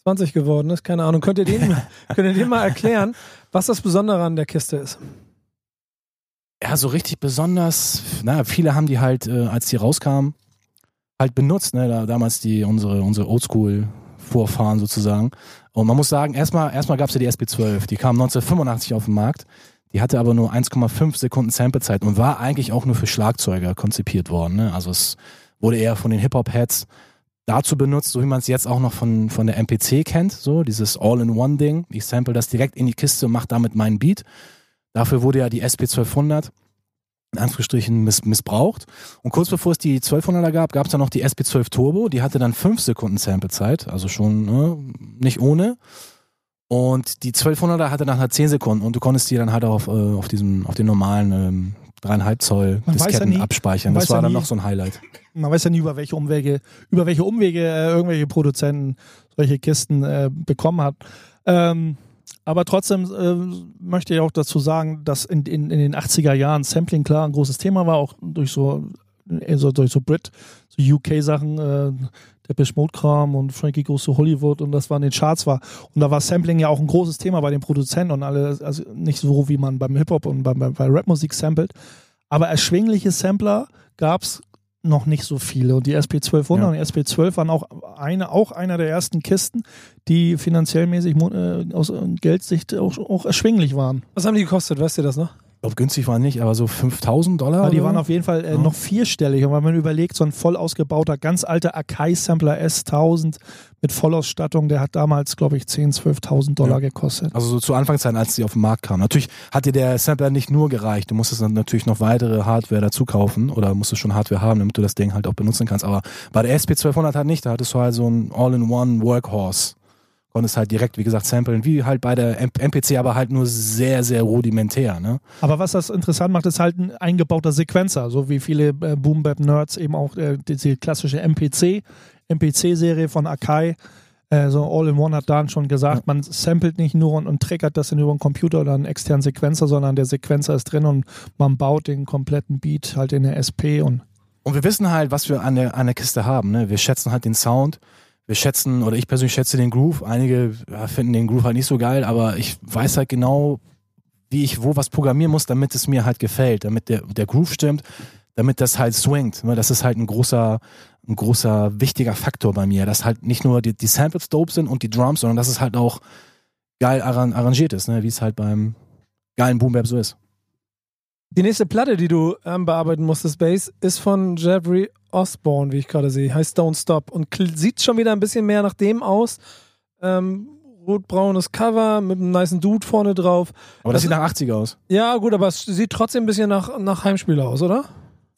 20 geworden ist, keine Ahnung, könnt ihr denen, könnt ihr denen mal erklären, was das Besondere an der Kiste ist? Ja, so richtig besonders, na, viele haben die halt, äh, als die rauskamen, halt benutzt, ne, da, damals die, unsere, unsere Oldschool-Vorfahren sozusagen. Und man muss sagen, erstmal, erstmal gab's ja die SB12, die kam 1985 auf den Markt. Die hatte aber nur 1,5 Sekunden Samplezeit und war eigentlich auch nur für Schlagzeuger konzipiert worden. Ne? Also es wurde eher von den Hip-Hop-Heads dazu benutzt, so wie man es jetzt auch noch von, von der MPC kennt, so dieses All-in-One-Ding. Ich sample das direkt in die Kiste und mache damit meinen Beat. Dafür wurde ja die SP1200 in Anführungsstrichen miss missbraucht. Und kurz bevor es die 1200er gab, gab es dann noch die SP12 Turbo. Die hatte dann 5 Sekunden Samplezeit, also schon ne, nicht ohne. Und die 1200er hatte dann halt 10 Sekunden und du konntest die dann halt auch auf, äh, auf, diesem, auf den normalen ähm, 3,5 Zoll Man weiß ja Disketten nie- abspeichern. Das war ja dann nie- noch so ein Highlight. Man weiß ja nie, über welche Umwege, über welche Umwege äh, irgendwelche Produzenten solche Kisten äh, bekommen hat. Ähm, aber trotzdem äh, möchte ich auch dazu sagen, dass in, in, in den 80er Jahren Sampling klar ein großes Thema war, auch durch so, äh, so durch so Brit, so UK-Sachen, äh, der Beschmut-Kram und Frankie Goes to Hollywood und das war in den Charts war. Und da war Sampling ja auch ein großes Thema bei den Produzenten und alle, also nicht so wie man beim Hip-Hop und bei, bei, bei Rap-Musik samplet. Aber erschwingliche Sampler gab es noch nicht so viele. Und die SP1200 Ja. und die SP12 waren auch, eine, auch einer der ersten Kisten, die finanziell mäßig äh, aus äh, Geldsicht auch, auch erschwinglich waren. Was haben die gekostet, weißt ihr das noch? Ich glaube, günstig waren nicht, aber so 5000 Dollar. Aber die waren auf jeden Fall äh, Ja. noch vierstellig. Und wenn man überlegt, so ein voll ausgebauter, ganz alter Akai-Sampler S1000 mit Vollausstattung, der hat damals, glaube ich, 10.000, 12.000 Dollar Ja. gekostet. Also so zu Anfangszeiten, als die auf den Markt kamen. Natürlich hat dir der Sampler nicht nur gereicht. Du musstest dann natürlich noch weitere Hardware dazu kaufen oder musstest schon Hardware haben, damit du das Ding halt auch benutzen kannst. Aber bei der SP1200 halt nicht. Da hattest du halt so ein All-in-One Workhorse. Konntest halt direkt, wie gesagt, samplen, wie halt bei der MPC, aber halt nur sehr, sehr rudimentär. Ne? Aber was das interessant macht, ist halt ein eingebauter Sequenzer, so wie viele äh, Boom Bap Nerds eben auch äh, diese klassische MPC, MPC-Serie von Akai, äh, so All-in-One hat Dan schon gesagt, man samplet nicht nur und, und triggert das dann über einen Computer oder einen externen Sequenzer, sondern der Sequenzer ist drin und man baut den kompletten Beat halt in der SP und Und wir wissen halt, was wir an der, an der Kiste haben. Ne? Wir schätzen halt den Sound. Wir schätzen, oder ich persönlich schätze den Groove. Einige ja, finden den Groove halt nicht so geil, aber ich weiß halt genau, wie ich wo was programmieren muss, damit es mir halt gefällt, damit der, der Groove stimmt, damit das halt swingt. Ne? Das ist halt ein großer, ein großer, wichtiger Faktor bei mir, dass halt nicht nur die, die Samples dope sind und die Drums, sondern dass es halt auch geil arran arrangiert ist, ne? wie es halt beim geilen Boom Bap so ist. Die nächste Platte, die du ähm, bearbeiten musstest, Bass, ist von Jeffrey Osborne, wie ich gerade sehe. Heißt Don't Stop und sieht schon wieder ein bisschen mehr nach dem aus. Ähm, rot-braunes Cover mit einem niceen Dude vorne drauf. Aber das, Das sieht nach 80er aus. Ja, gut, aber es sieht trotzdem ein bisschen nach, nach Heimspiel aus, oder?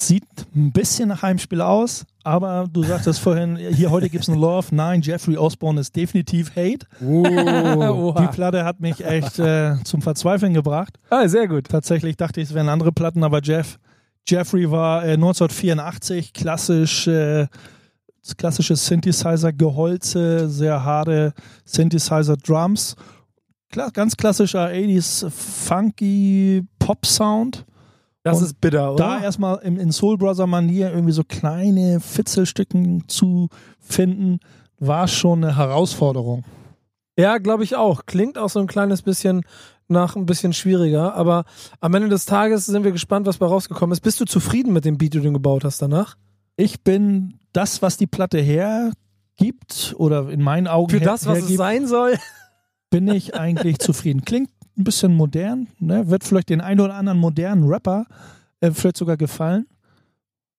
Sieht ein bisschen nach Heimspiel aus, aber du sagtest vorhin, hier heute gibt es ein Love. Nein, Jeffrey Osborne ist definitiv Hate. Oha. Die Platte hat mich echt äh, zum Verzweifeln gebracht. Ah, sehr gut. Tatsächlich dachte ich, es wären andere Platten, aber Jeff, Jeffrey war äh, 1984 klassisch, äh, das klassische Synthesizer-Geholze, sehr harte Synthesizer-Drums. Kla ganz klassischer 80s funky Pop-Sound. Das Und ist bitter, oder? Da erstmal in, in Soul Brother Manier irgendwie so kleine Fitzelstücken zu finden, war schon eine Herausforderung. Ja, glaube ich auch. Klingt auch so ein kleines bisschen nach ein bisschen schwieriger, aber am Ende des Tages sind wir gespannt, was bei rausgekommen ist. Bist du zufrieden mit dem Beat, den du gebaut hast danach? Ich bin das, was die Platte hergibt, oder in meinen Augen Für her, das, was es hergibt, sein soll? bin ich eigentlich zufrieden. Klingt ein bisschen modern, ne? wird vielleicht den einen oder anderen modernen Rapper äh, vielleicht sogar gefallen.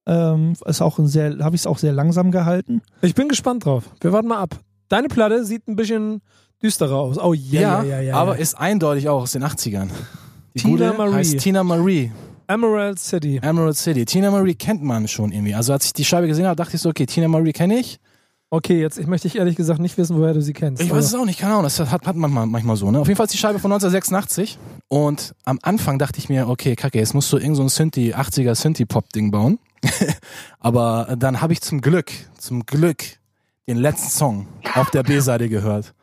Ähm, ist auch ein sehr, habe ich es auch sehr langsam gehalten. Ich bin gespannt drauf. Wir warten mal ab. Deine Platte sieht ein bisschen düsterer aus. Oh ja, ja, ja, ja. aber ja. ist eindeutig auch aus den 80ern. Die Tina gute Marie. heißt Tina Marie. Emerald City. Emerald City. Tina Marie kennt man schon irgendwie. Also als ich die Scheibe gesehen habe, dachte ich so, okay, Tina Marie kenne ich. Okay, jetzt ich möchte ich ehrlich gesagt nicht wissen, woher du sie kennst. Ich weiß es auch nicht, keine Ahnung. Das hat, hat manchmal, manchmal so. Ne? Auf jeden Fall ist die Scheibe von 1986. Und am Anfang dachte ich mir, okay, kacke, jetzt musst du irgend so ein Synthie, 80er Synthie-Pop-Ding bauen. Aber dann habe ich zum Glück, zum Glück den letzten Song auf der B-Seite gehört.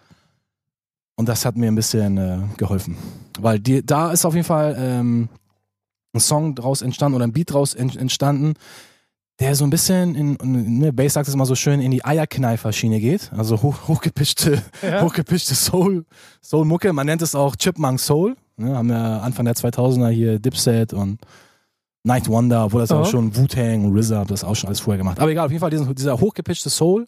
Und das hat mir ein bisschen äh, geholfen. Weil die, da ist auf jeden Fall ähm, ein Song draus entstanden oder ein Beat draus en entstanden, der so ein bisschen in, ne, Bass sagt es immer so schön, in die Eierkneifer-Schiene geht. Also hoch, hochgepitchte, Ja. hochgepitchte Soul, Soul-Mucke. Man nennt es auch Chipmunk Soul. Ne, haben ja Anfang der 2000er hier Dipset und Night Wonder, obwohl das Ja. auch schon Wu-Tang und RZA, das auch schon alles vorher gemacht. Aber egal, auf jeden Fall diesen, dieser hochgepitchte Soul,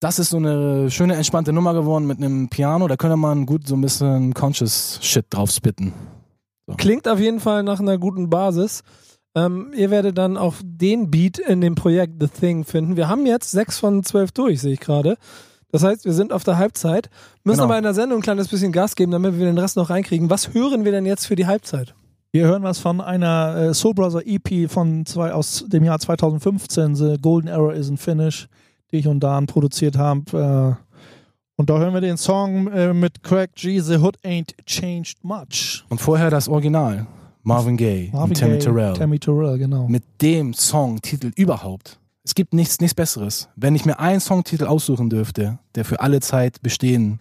das ist so eine schöne, entspannte Nummer geworden mit einem Piano. Da könnte man gut so ein bisschen Conscious Shit drauf spitten. Klingt auf jeden Fall nach einer guten Basis. Ähm, ihr werdet dann auch den Beat in dem Projekt The Thing finden. Wir haben jetzt sechs von zwölf durch, sehe ich gerade. Das heißt, wir sind auf der Halbzeit, müssen Genau. aber in der Sendung ein kleines bisschen Gas geben, damit wir den Rest noch reinkriegen. Was hören wir denn jetzt für die Halbzeit? Wir hören was von einer äh, Soul Brother EP von zwei, aus dem Jahr 2015, The Golden Era Isn't Finish, die ich und Dan produziert haben. Äh, und da hören wir den Song äh, mit Craig G, The Hood Ain't Changed Much. Und vorher das Original. Marvin Gaye Marvin und Tammy Gaye, Terrell. Tammy Terrell, genau. mit dem Songtitel überhaupt. Es gibt nichts, nichts Besseres. Wenn ich mir einen Songtitel aussuchen dürfte, der für alle Zeit bestehen,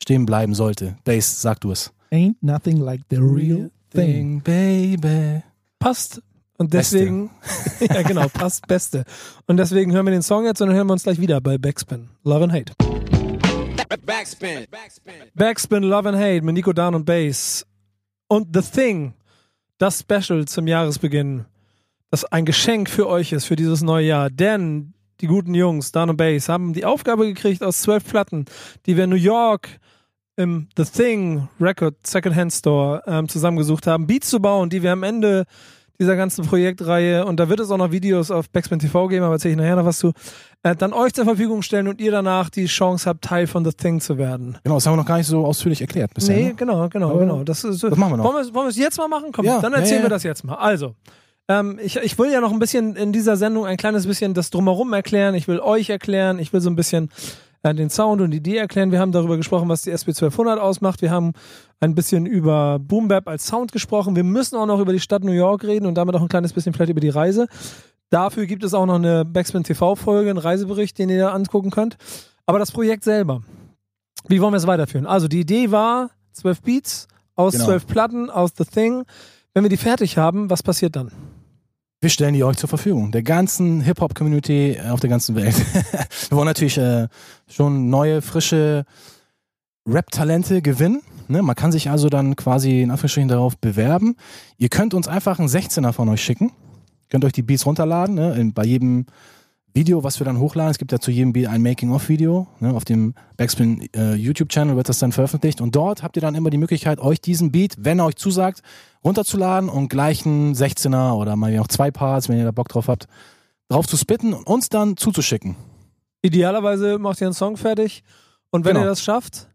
stehen bleiben sollte. Bass, sag du es. Ain't nothing like the real thing. baby. Passt. Und Beste. deswegen, ja genau, passt Beste. Und deswegen hören wir den Song jetzt und dann hören wir uns gleich wieder bei Backspin. Love and Hate. Backspin. Backspin. Backspin Love and Hate mit Nico Down und Bass. Und The Thing, das Special zum Jahresbeginn, das ein Geschenk für euch ist, für dieses neue Jahr. Denn die guten Jungs, Down und Bass, haben die Aufgabe gekriegt, aus zwölf Platten, die wir in New York im The Thing Record Secondhand Store ähm, zusammengesucht haben, Beats zu bauen, die wir am Ende dieser ganzen Projektreihe, und da wird es auch noch Videos auf Backspin TV geben, aber erzähle ich nachher noch was zu, äh, dann euch zur Verfügung stellen und ihr danach die Chance habt, Teil von The Thing zu werden. Genau, das haben wir noch gar nicht so ausführlich erklärt bisher. Nee, ne? genau, genau, Aber genau. Das, ist, das machen wir noch. Wollen wir, es- wollen wir es jetzt mal machen? Komm, Ja, dann ja, erzählen ja. wir das jetzt mal. Also, ähm, ich, ich will ja noch ein bisschen in dieser Sendung ein kleines bisschen das Drumherum erklären. Ich will euch erklären. Ich will so ein bisschen äh, den Sound und die Idee erklären. Wir haben darüber gesprochen, was die SB1200 ausmacht. Wir haben ein bisschen über Boom Bap als Sound gesprochen. Wir müssen auch noch über die Stadt New York reden und damit auch ein kleines bisschen vielleicht über die Reise. Dafür gibt es auch noch eine Backspin TV-Folge, einen Reisebericht, den ihr da angucken könnt. Aber das Projekt selber, wie wollen wir es weiterführen? Also die Idee war, zwölf Beats aus Genau. zwölf Platten, aus The Thing. Wenn wir die fertig haben, was passiert dann? Wir stellen die euch zur Verfügung. Der ganzen Hip-Hop-Community auf der ganzen Welt. wir wollen natürlich äh, schon neue, frische Rap-Talente gewinnen. Ne? Man kann sich also dann quasi in Anführungsstrichen darauf bewerben. Ihr könnt uns einfach einen 16er von euch schicken. Könnt euch die Beats runterladen. Ne? Bei jedem Video, was wir dann hochladen, es gibt ja zu jedem Beat ein Making-of-Video. Ne? Auf dem Backspin äh, YouTube-Channel wird das dann veröffentlicht. Und dort habt ihr dann immer die Möglichkeit, euch diesen Beat, wenn er euch zusagt, runterzuladen und gleich einen 16er oder mal noch zwei Parts, wenn ihr da Bock drauf habt, drauf zu spitten und uns dann zuzuschicken. Idealerweise macht ihr einen Song fertig und wenn Genau. ihr das schafft,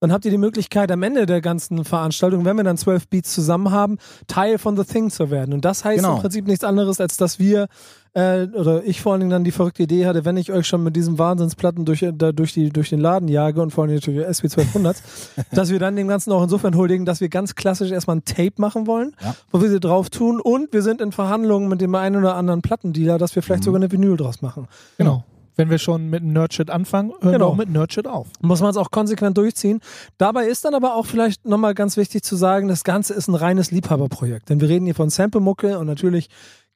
dann habt ihr die Möglichkeit, am Ende der ganzen Veranstaltung, wenn wir dann zwölf Beats zusammen haben, Teil von The Thing zu werden. Und das heißt Genau. im Prinzip nichts anderes, als dass wir, äh, oder ich vor allen Dingen dann die verrückte Idee hatte, wenn ich euch schon mit diesen Wahnsinnsplatten durch, da, durch, die, durch den Laden jage und vor allem natürlich SB1200, dass wir dann dem Ganzen auch insofern huldigen, dass wir ganz klassisch erstmal ein Tape machen wollen, Ja. wo wir sie drauf tun und wir sind in Verhandlungen mit dem einen oder anderen Plattendealer, dass wir vielleicht Mhm. sogar eine Vinyl draus machen. Genau. Wenn wir schon mit Nerdshit anfangen, hören Genau. wir auch mit Nerdshit auf. muss man es auch konsequent durchziehen. Dabei ist dann aber auch vielleicht nochmal ganz wichtig zu sagen, das Ganze ist ein reines Liebhaberprojekt. Denn wir reden hier von Sample-Mucke und natürlich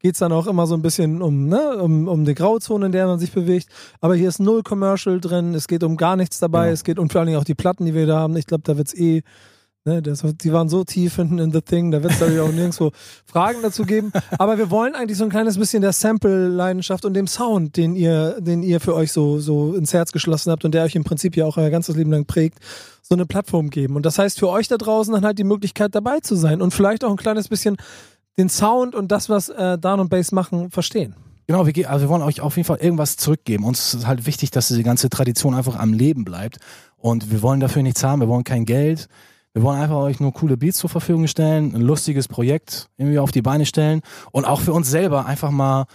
geht's dann auch immer so ein bisschen um, ne, um, um die Grauzone, in der man sich bewegt. Aber hier ist null Commercial drin, es geht um gar nichts dabei, Genau. es geht um vor allen Dingen auch die Platten, die wir da haben. Ich glaube, da wird's eh. Ne, das, die waren so tief hinten in The Thing, da wird es natürlich auch nirgendwo Fragen dazu geben. Aber wir wollen eigentlich so ein kleines bisschen der Sample-Leidenschaft und dem Sound, den ihr, den ihr für euch so, so ins Herz geschlossen habt und der euch im Prinzip ja auch euer ganzes Leben lang prägt, so eine Plattform geben. Und das heißt für euch da draußen dann halt die Möglichkeit dabei zu sein und vielleicht auch ein kleines bisschen den Sound und das, was äh, Down und Bass machen, verstehen. Genau, wir, also wir wollen euch auf jeden Fall irgendwas zurückgeben. Uns ist halt wichtig, dass diese ganze Tradition einfach am Leben bleibt. Und wir wollen dafür nichts haben, wir wollen kein Geld. Wir wollen einfach euch nur coole Beats zur Verfügung stellen, ein lustiges Projekt irgendwie auf die Beine stellen und auch für uns selber einfach mal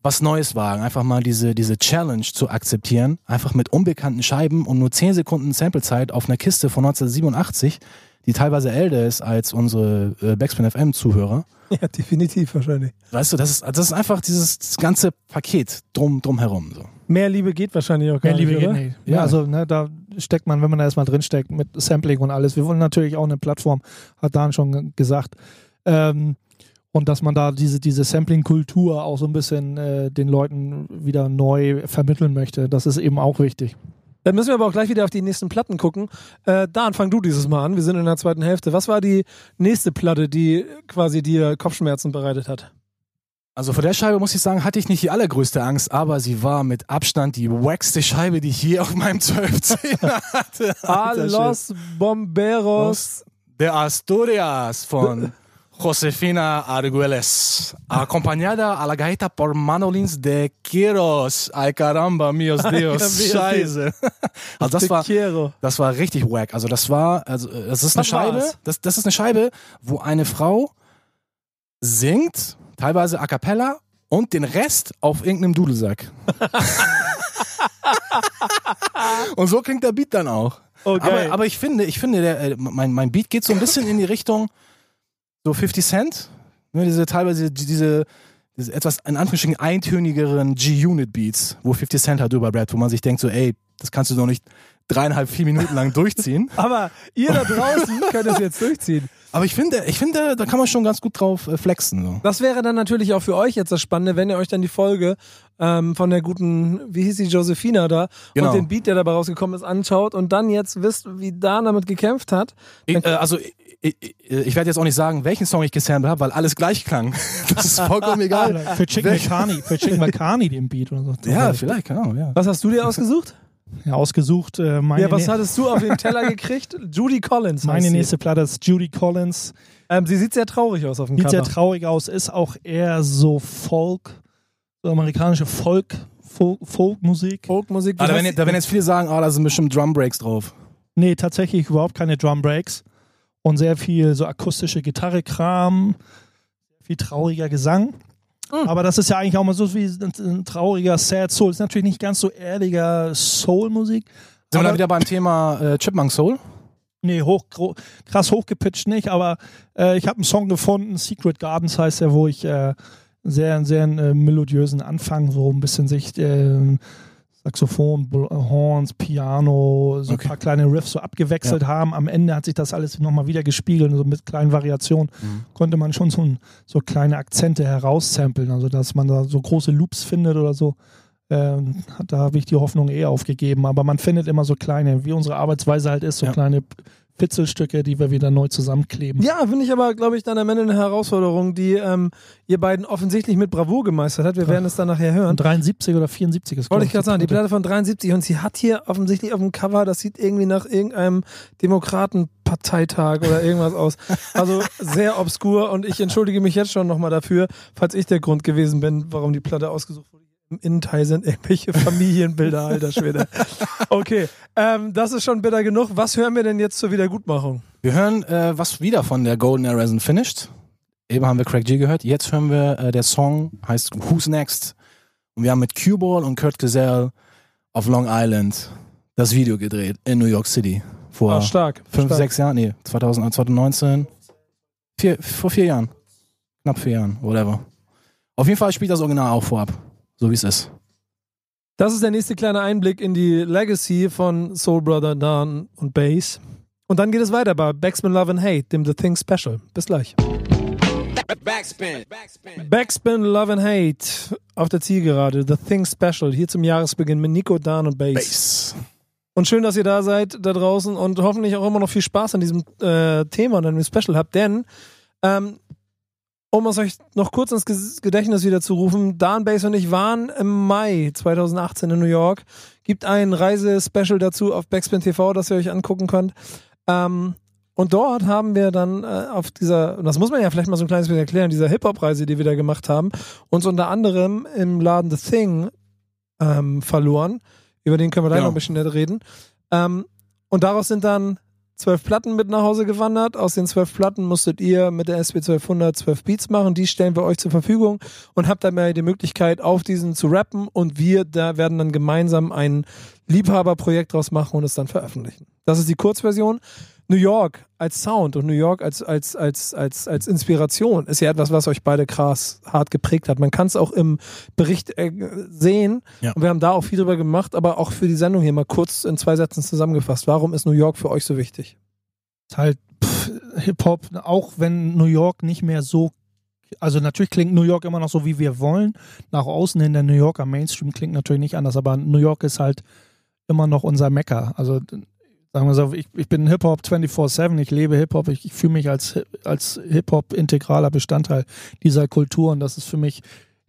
was Neues wagen, einfach mal diese, diese Challenge zu akzeptieren, einfach mit unbekannten Scheiben und nur 10 Sekunden Samplezeit auf einer Kiste von 1987, die teilweise älter ist als unsere äh, Backspin FM Zuhörer. Ja, definitiv wahrscheinlich. Weißt du, das ist, das ist einfach dieses ganze Paket drum, drum herum. So. Mehr Liebe geht wahrscheinlich auch gar Mehr Liebe nicht, geht oder? nicht. Ja. Ja, also ne, da steckt man, wenn man da erstmal drinsteckt mit Sampling und alles. Wir wollen natürlich auch eine Plattform, hat Dan schon ge- gesagt. Ähm, und dass man da diese, diese Sampling-Kultur auch so ein bisschen äh, den Leuten wieder neu vermitteln möchte. Das ist eben auch wichtig. Dann müssen wir aber auch gleich wieder auf die nächsten Platten gucken. Äh, Dan, fang du dieses Mal an. Wir sind in der zweiten Hälfte. Was war die nächste Platte, die quasi dir Kopfschmerzen bereitet hat? Also vor der Scheibe muss ich sagen, hatte ich nicht die allergrößte Angst, aber sie war mit Abstand die wackste Scheibe, die ich je auf meinem 12 hatte. A Alter los Bomberos. De Asturias von Josefina Arguelles, acompañada a la gaita por Manolins de Quiros. Ay caramba, mios Dios, scheiße. Also das war, das war richtig wack. Also das war, also äh, das ist eine? Scheibe, das, das ist eine Scheibe, wo eine Frau singt, teilweise a cappella und den Rest auf irgendeinem Dudelsack. und so klingt der Beat dann auch. Oh, geil. Aber, aber ich finde, ich finde, der, äh, mein, mein Beat geht so ein bisschen in die Richtung so 50 Cent. Ne, diese teilweise die- diese, diese etwas in Anführungsstrichen eintönigeren G-Unit-Beats, wo 50 Cent halt drüber rappt, wo man sich denkt so, ey, das kannst du doch nicht dreieinhalb, vier Minuten lang durchziehen. aber ihr da draußen könnt es jetzt durchziehen. Aber ich finde, ich finde, da kann man schon ganz gut drauf äh, flexen. So. Das wäre dann natürlich auch für euch jetzt das Spannende, wenn ihr euch dann die Folge ähm, von der guten, wie hieß sie, Josephina da Genau. und den Beat, der dabei rausgekommen ist, anschaut und dann jetzt wisst, wie Dan damit gekämpft hat. Ich, äh, also ich, ich, ich werde jetzt auch nicht sagen, welchen Song ich gesampelt habe, weil alles gleich klang. Das ist vollkommen egal. Für Chicken McCarney, für Chicken McCarney den Beat oder so. Ja, vielleicht, genau, ja. Was hast du dir ausgesucht? Ja, ausgesucht. Äh, meine ja, was hattest du auf den Teller gekriegt? Judy Collins. meine sie. nächste Platte ist Judy Collins. Ähm, sie sieht sehr traurig aus auf dem Sieht sehr Cover. traurig aus, ist auch eher so Folk, so amerikanische Folk, Folk Folkmusik. Folkmusik. Ah, da, werden, hast- da werden jetzt viele sagen, ah, da sind bestimmt Drum Breaks drauf. Nee, tatsächlich überhaupt keine Drum Breaks und sehr viel so akustische Gitarre-Kram, viel trauriger Gesang. Hm. Aber das ist ja eigentlich auch mal so wie ein, ein trauriger Sad Soul. Ist natürlich nicht ganz so ehrlicher Soul-Musik. Sind wir da wieder beim Thema äh, Chipmunk Soul? Nee, hoch, krass hochgepitcht nicht, aber äh, ich habe einen Song gefunden, Secret Gardens heißt der, wo ich äh, sehr, sehr äh, melodiösen Anfang, so ein bisschen sich äh, Saxophon, Bl- Horns, Piano, so Okay. ein paar kleine Riffs so abgewechselt haben. Am Ende hat sich das alles nochmal wieder gespiegelt, so mit kleinen Variationen Mhm. konnte man schon so, so kleine Akzente heraussampeln, also dass man da so große Loops findet oder so. Ähm, da habe ich die Hoffnung eher aufgegeben, aber man findet immer so kleine, wie unsere Arbeitsweise halt ist, so Ja. kleine Fitzelstücke, die wir wieder neu zusammenkleben. Ja, finde ich aber, glaube ich, dann am Ende eine Herausforderung, die ähm, ihr beiden offensichtlich mit Bravour gemeistert hat. Wir werden es dann nachher hören. Und 73 oder 74 ist Wollte ich gerade sagen, die Platte. Platte von 73 und sie hat hier offensichtlich auf dem Cover, das sieht irgendwie nach irgendeinem Demokratenparteitag oder irgendwas aus. Also sehr obskur und ich entschuldige mich jetzt schon nochmal dafür, falls ich der Grund gewesen bin, warum die Platte ausgesucht wurde. Im Innenteil sind irgendwelche Familienbilder, alter Schwede. Okay, ähm, das ist schon bitter genug. Was hören wir denn jetzt zur Wiedergutmachung? Wir hören äh, was wieder von der Golden Era Isn't Finished. Eben haben wir Craig G gehört. Jetzt hören wir, äh, der Song heißt Who's Next? Und wir haben mit Q-Ball und Kurt Gazelle auf Long Island das Video gedreht in New York City. Vor Ah, stark. fünf, stark. sechs Jahren, nee, 2000, 2019. Vier, vor vier Jahren. Knapp vier Jahren, whatever. Auf jeden Fall spielt das Original auch vorab. So wie es ist. Das ist der nächste kleine Einblick in die Legacy von Soul Brother, Dan und Bass. Und dann geht es weiter bei Backspin Love and Hate, dem The Thing Special. Bis gleich. Backspin. Backspin. Backspin Love and Hate auf der Zielgerade, The Thing Special, hier zum Jahresbeginn mit Nico, Dan und Bass. Bass. Und schön, dass ihr da seid, da draußen und hoffentlich auch immer noch viel Spaß an diesem äh, Thema und an dem Special habt, denn ähm, um es euch noch kurz ins Gedächtnis wieder zu rufen, Dan Bass und ich waren im Mai 2018 in New York. Gibt ein Reisespecial dazu auf Backspin TV, das ihr euch angucken könnt. Ähm, und dort haben wir dann äh, auf dieser, und das muss man ja vielleicht mal so ein kleines bisschen erklären, dieser Hip-Hop-Reise, die wir da gemacht haben, uns unter anderem im Laden The Thing ähm, verloren. Über den können wir gleich Genau. noch ein bisschen reden. Ähm, Und daraus sind dann zwölf Platten mit nach Hause gewandert. Aus den zwölf Platten musstet ihr mit der SB 1200 zwölf Beats machen. Die stellen wir euch zur Verfügung und habt dann die Möglichkeit, auf diesen zu rappen. Und wir da werden dann gemeinsam ein Liebhaberprojekt draus machen und es dann veröffentlichen. Das ist die Kurzversion. New York als Sound und New York als, als, als, als, als Inspiration ist ja etwas, was euch beide krass hart geprägt hat. Man kann es auch im Bericht äh, sehen. Ja. Und wir haben da auch viel drüber gemacht, aber auch für die Sendung hier mal kurz in zwei Sätzen zusammengefasst. Warum ist New York für euch so wichtig? Halt Hip-Hop, auch wenn New York nicht mehr so, also natürlich klingt New York immer noch so, wie wir wollen. Nach außen hin der New Yorker Mainstream klingt natürlich nicht anders, aber New York ist halt immer noch unser Mecker. Also sagen wir so, ich, ich bin Hip-Hop 24-7, ich lebe Hip-Hop, ich, ich fühle mich als, als Hip-Hop integraler Bestandteil dieser Kultur und das ist für mich,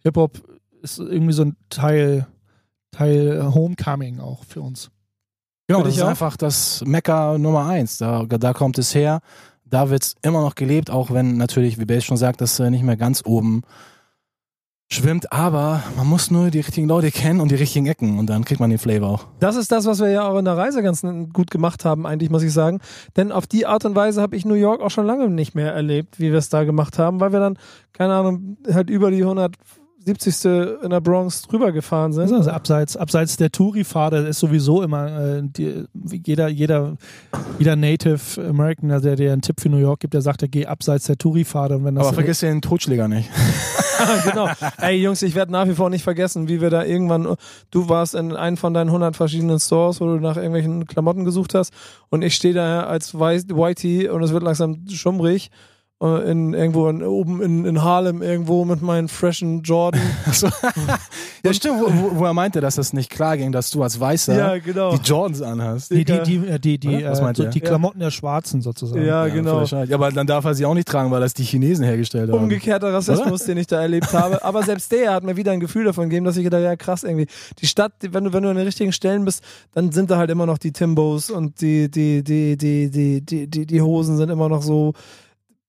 Hip-Hop ist irgendwie so ein Teil, Teil Homecoming auch für uns. Genau, das ist einfach das Mekka Nummer eins. Da, da kommt es her. Da wird es immer noch gelebt, auch wenn natürlich, wie Base schon sagt, das äh, nicht mehr ganz oben schwimmt. Aber man muss nur die richtigen Leute kennen und die richtigen Ecken und dann kriegt man den Flavor auch. Das ist das, was wir ja auch in der Reise ganz gut gemacht haben, eigentlich, muss ich sagen. Denn auf die Art und Weise habe ich New York auch schon lange nicht mehr erlebt, wie wir es da gemacht haben, weil wir dann, keine Ahnung, halt über die 170. in der Bronx drüber gefahren sind. Also abseits, abseits der Touri-Pfade ist sowieso immer äh, die, wie jeder, jeder, jeder Native American, also der dir einen Tipp für New York gibt, der sagt, er geh abseits der Touri-Pfade. Und wenn das Aber vergiss den Totschläger nicht. genau. Ey, Jungs, ich werde nach wie vor nicht vergessen, wie wir da irgendwann, du warst in einem von deinen 100 verschiedenen Stores, wo du nach irgendwelchen Klamotten gesucht hast und ich stehe da als White- Whitey und es wird langsam schummrig. Äh, In, irgendwo in, oben in, in Harlem irgendwo mit meinen freshen Jordan. So. ja, stimmt, wo, wo, er meinte, dass das nicht klar ging, dass du als Weißer Ja, genau. die Jordans anhast. die, die, die, äh, die, die, Oder? Was äh, so die Ja. Klamotten der Schwarzen sozusagen. Ja, genau. völlig right. Ja, aber dann darf er sie auch nicht tragen, weil das die Chinesen hergestellt haben. Umgekehrter Rassismus, den ich da erlebt habe. Aber selbst der hat mir wieder ein Gefühl davon gegeben, dass ich gedacht, ja krass irgendwie. Die Stadt, die- wenn du, wenn du an den richtigen Stellen bist, dann sind da halt immer noch die Timbos und die, die, die, die, die, die, die, die Hosen sind immer noch so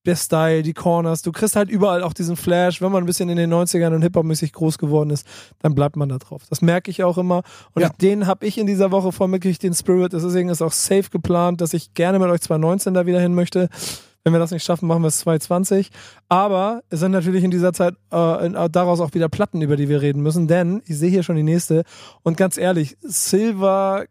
der Style, die Corners. Du kriegst halt überall auch diesen Flash. Wenn man ein bisschen in den 90ern und Hip-Hop-mäßig groß geworden ist, dann bleibt man da drauf. Das merke ich auch immer. Und Ja. den habe ich in dieser Woche voll mitgekriegt, den Spirit. Deswegen ist auch safe geplant, dass ich gerne mit euch 2019 da wieder hin möchte. Wenn wir das nicht schaffen, machen wir es 2020. Aber es sind natürlich in dieser Zeit äh, in, äh, daraus auch wieder Platten, über die wir reden müssen. Denn ich sehe hier schon die nächste. Und ganz ehrlich, Silver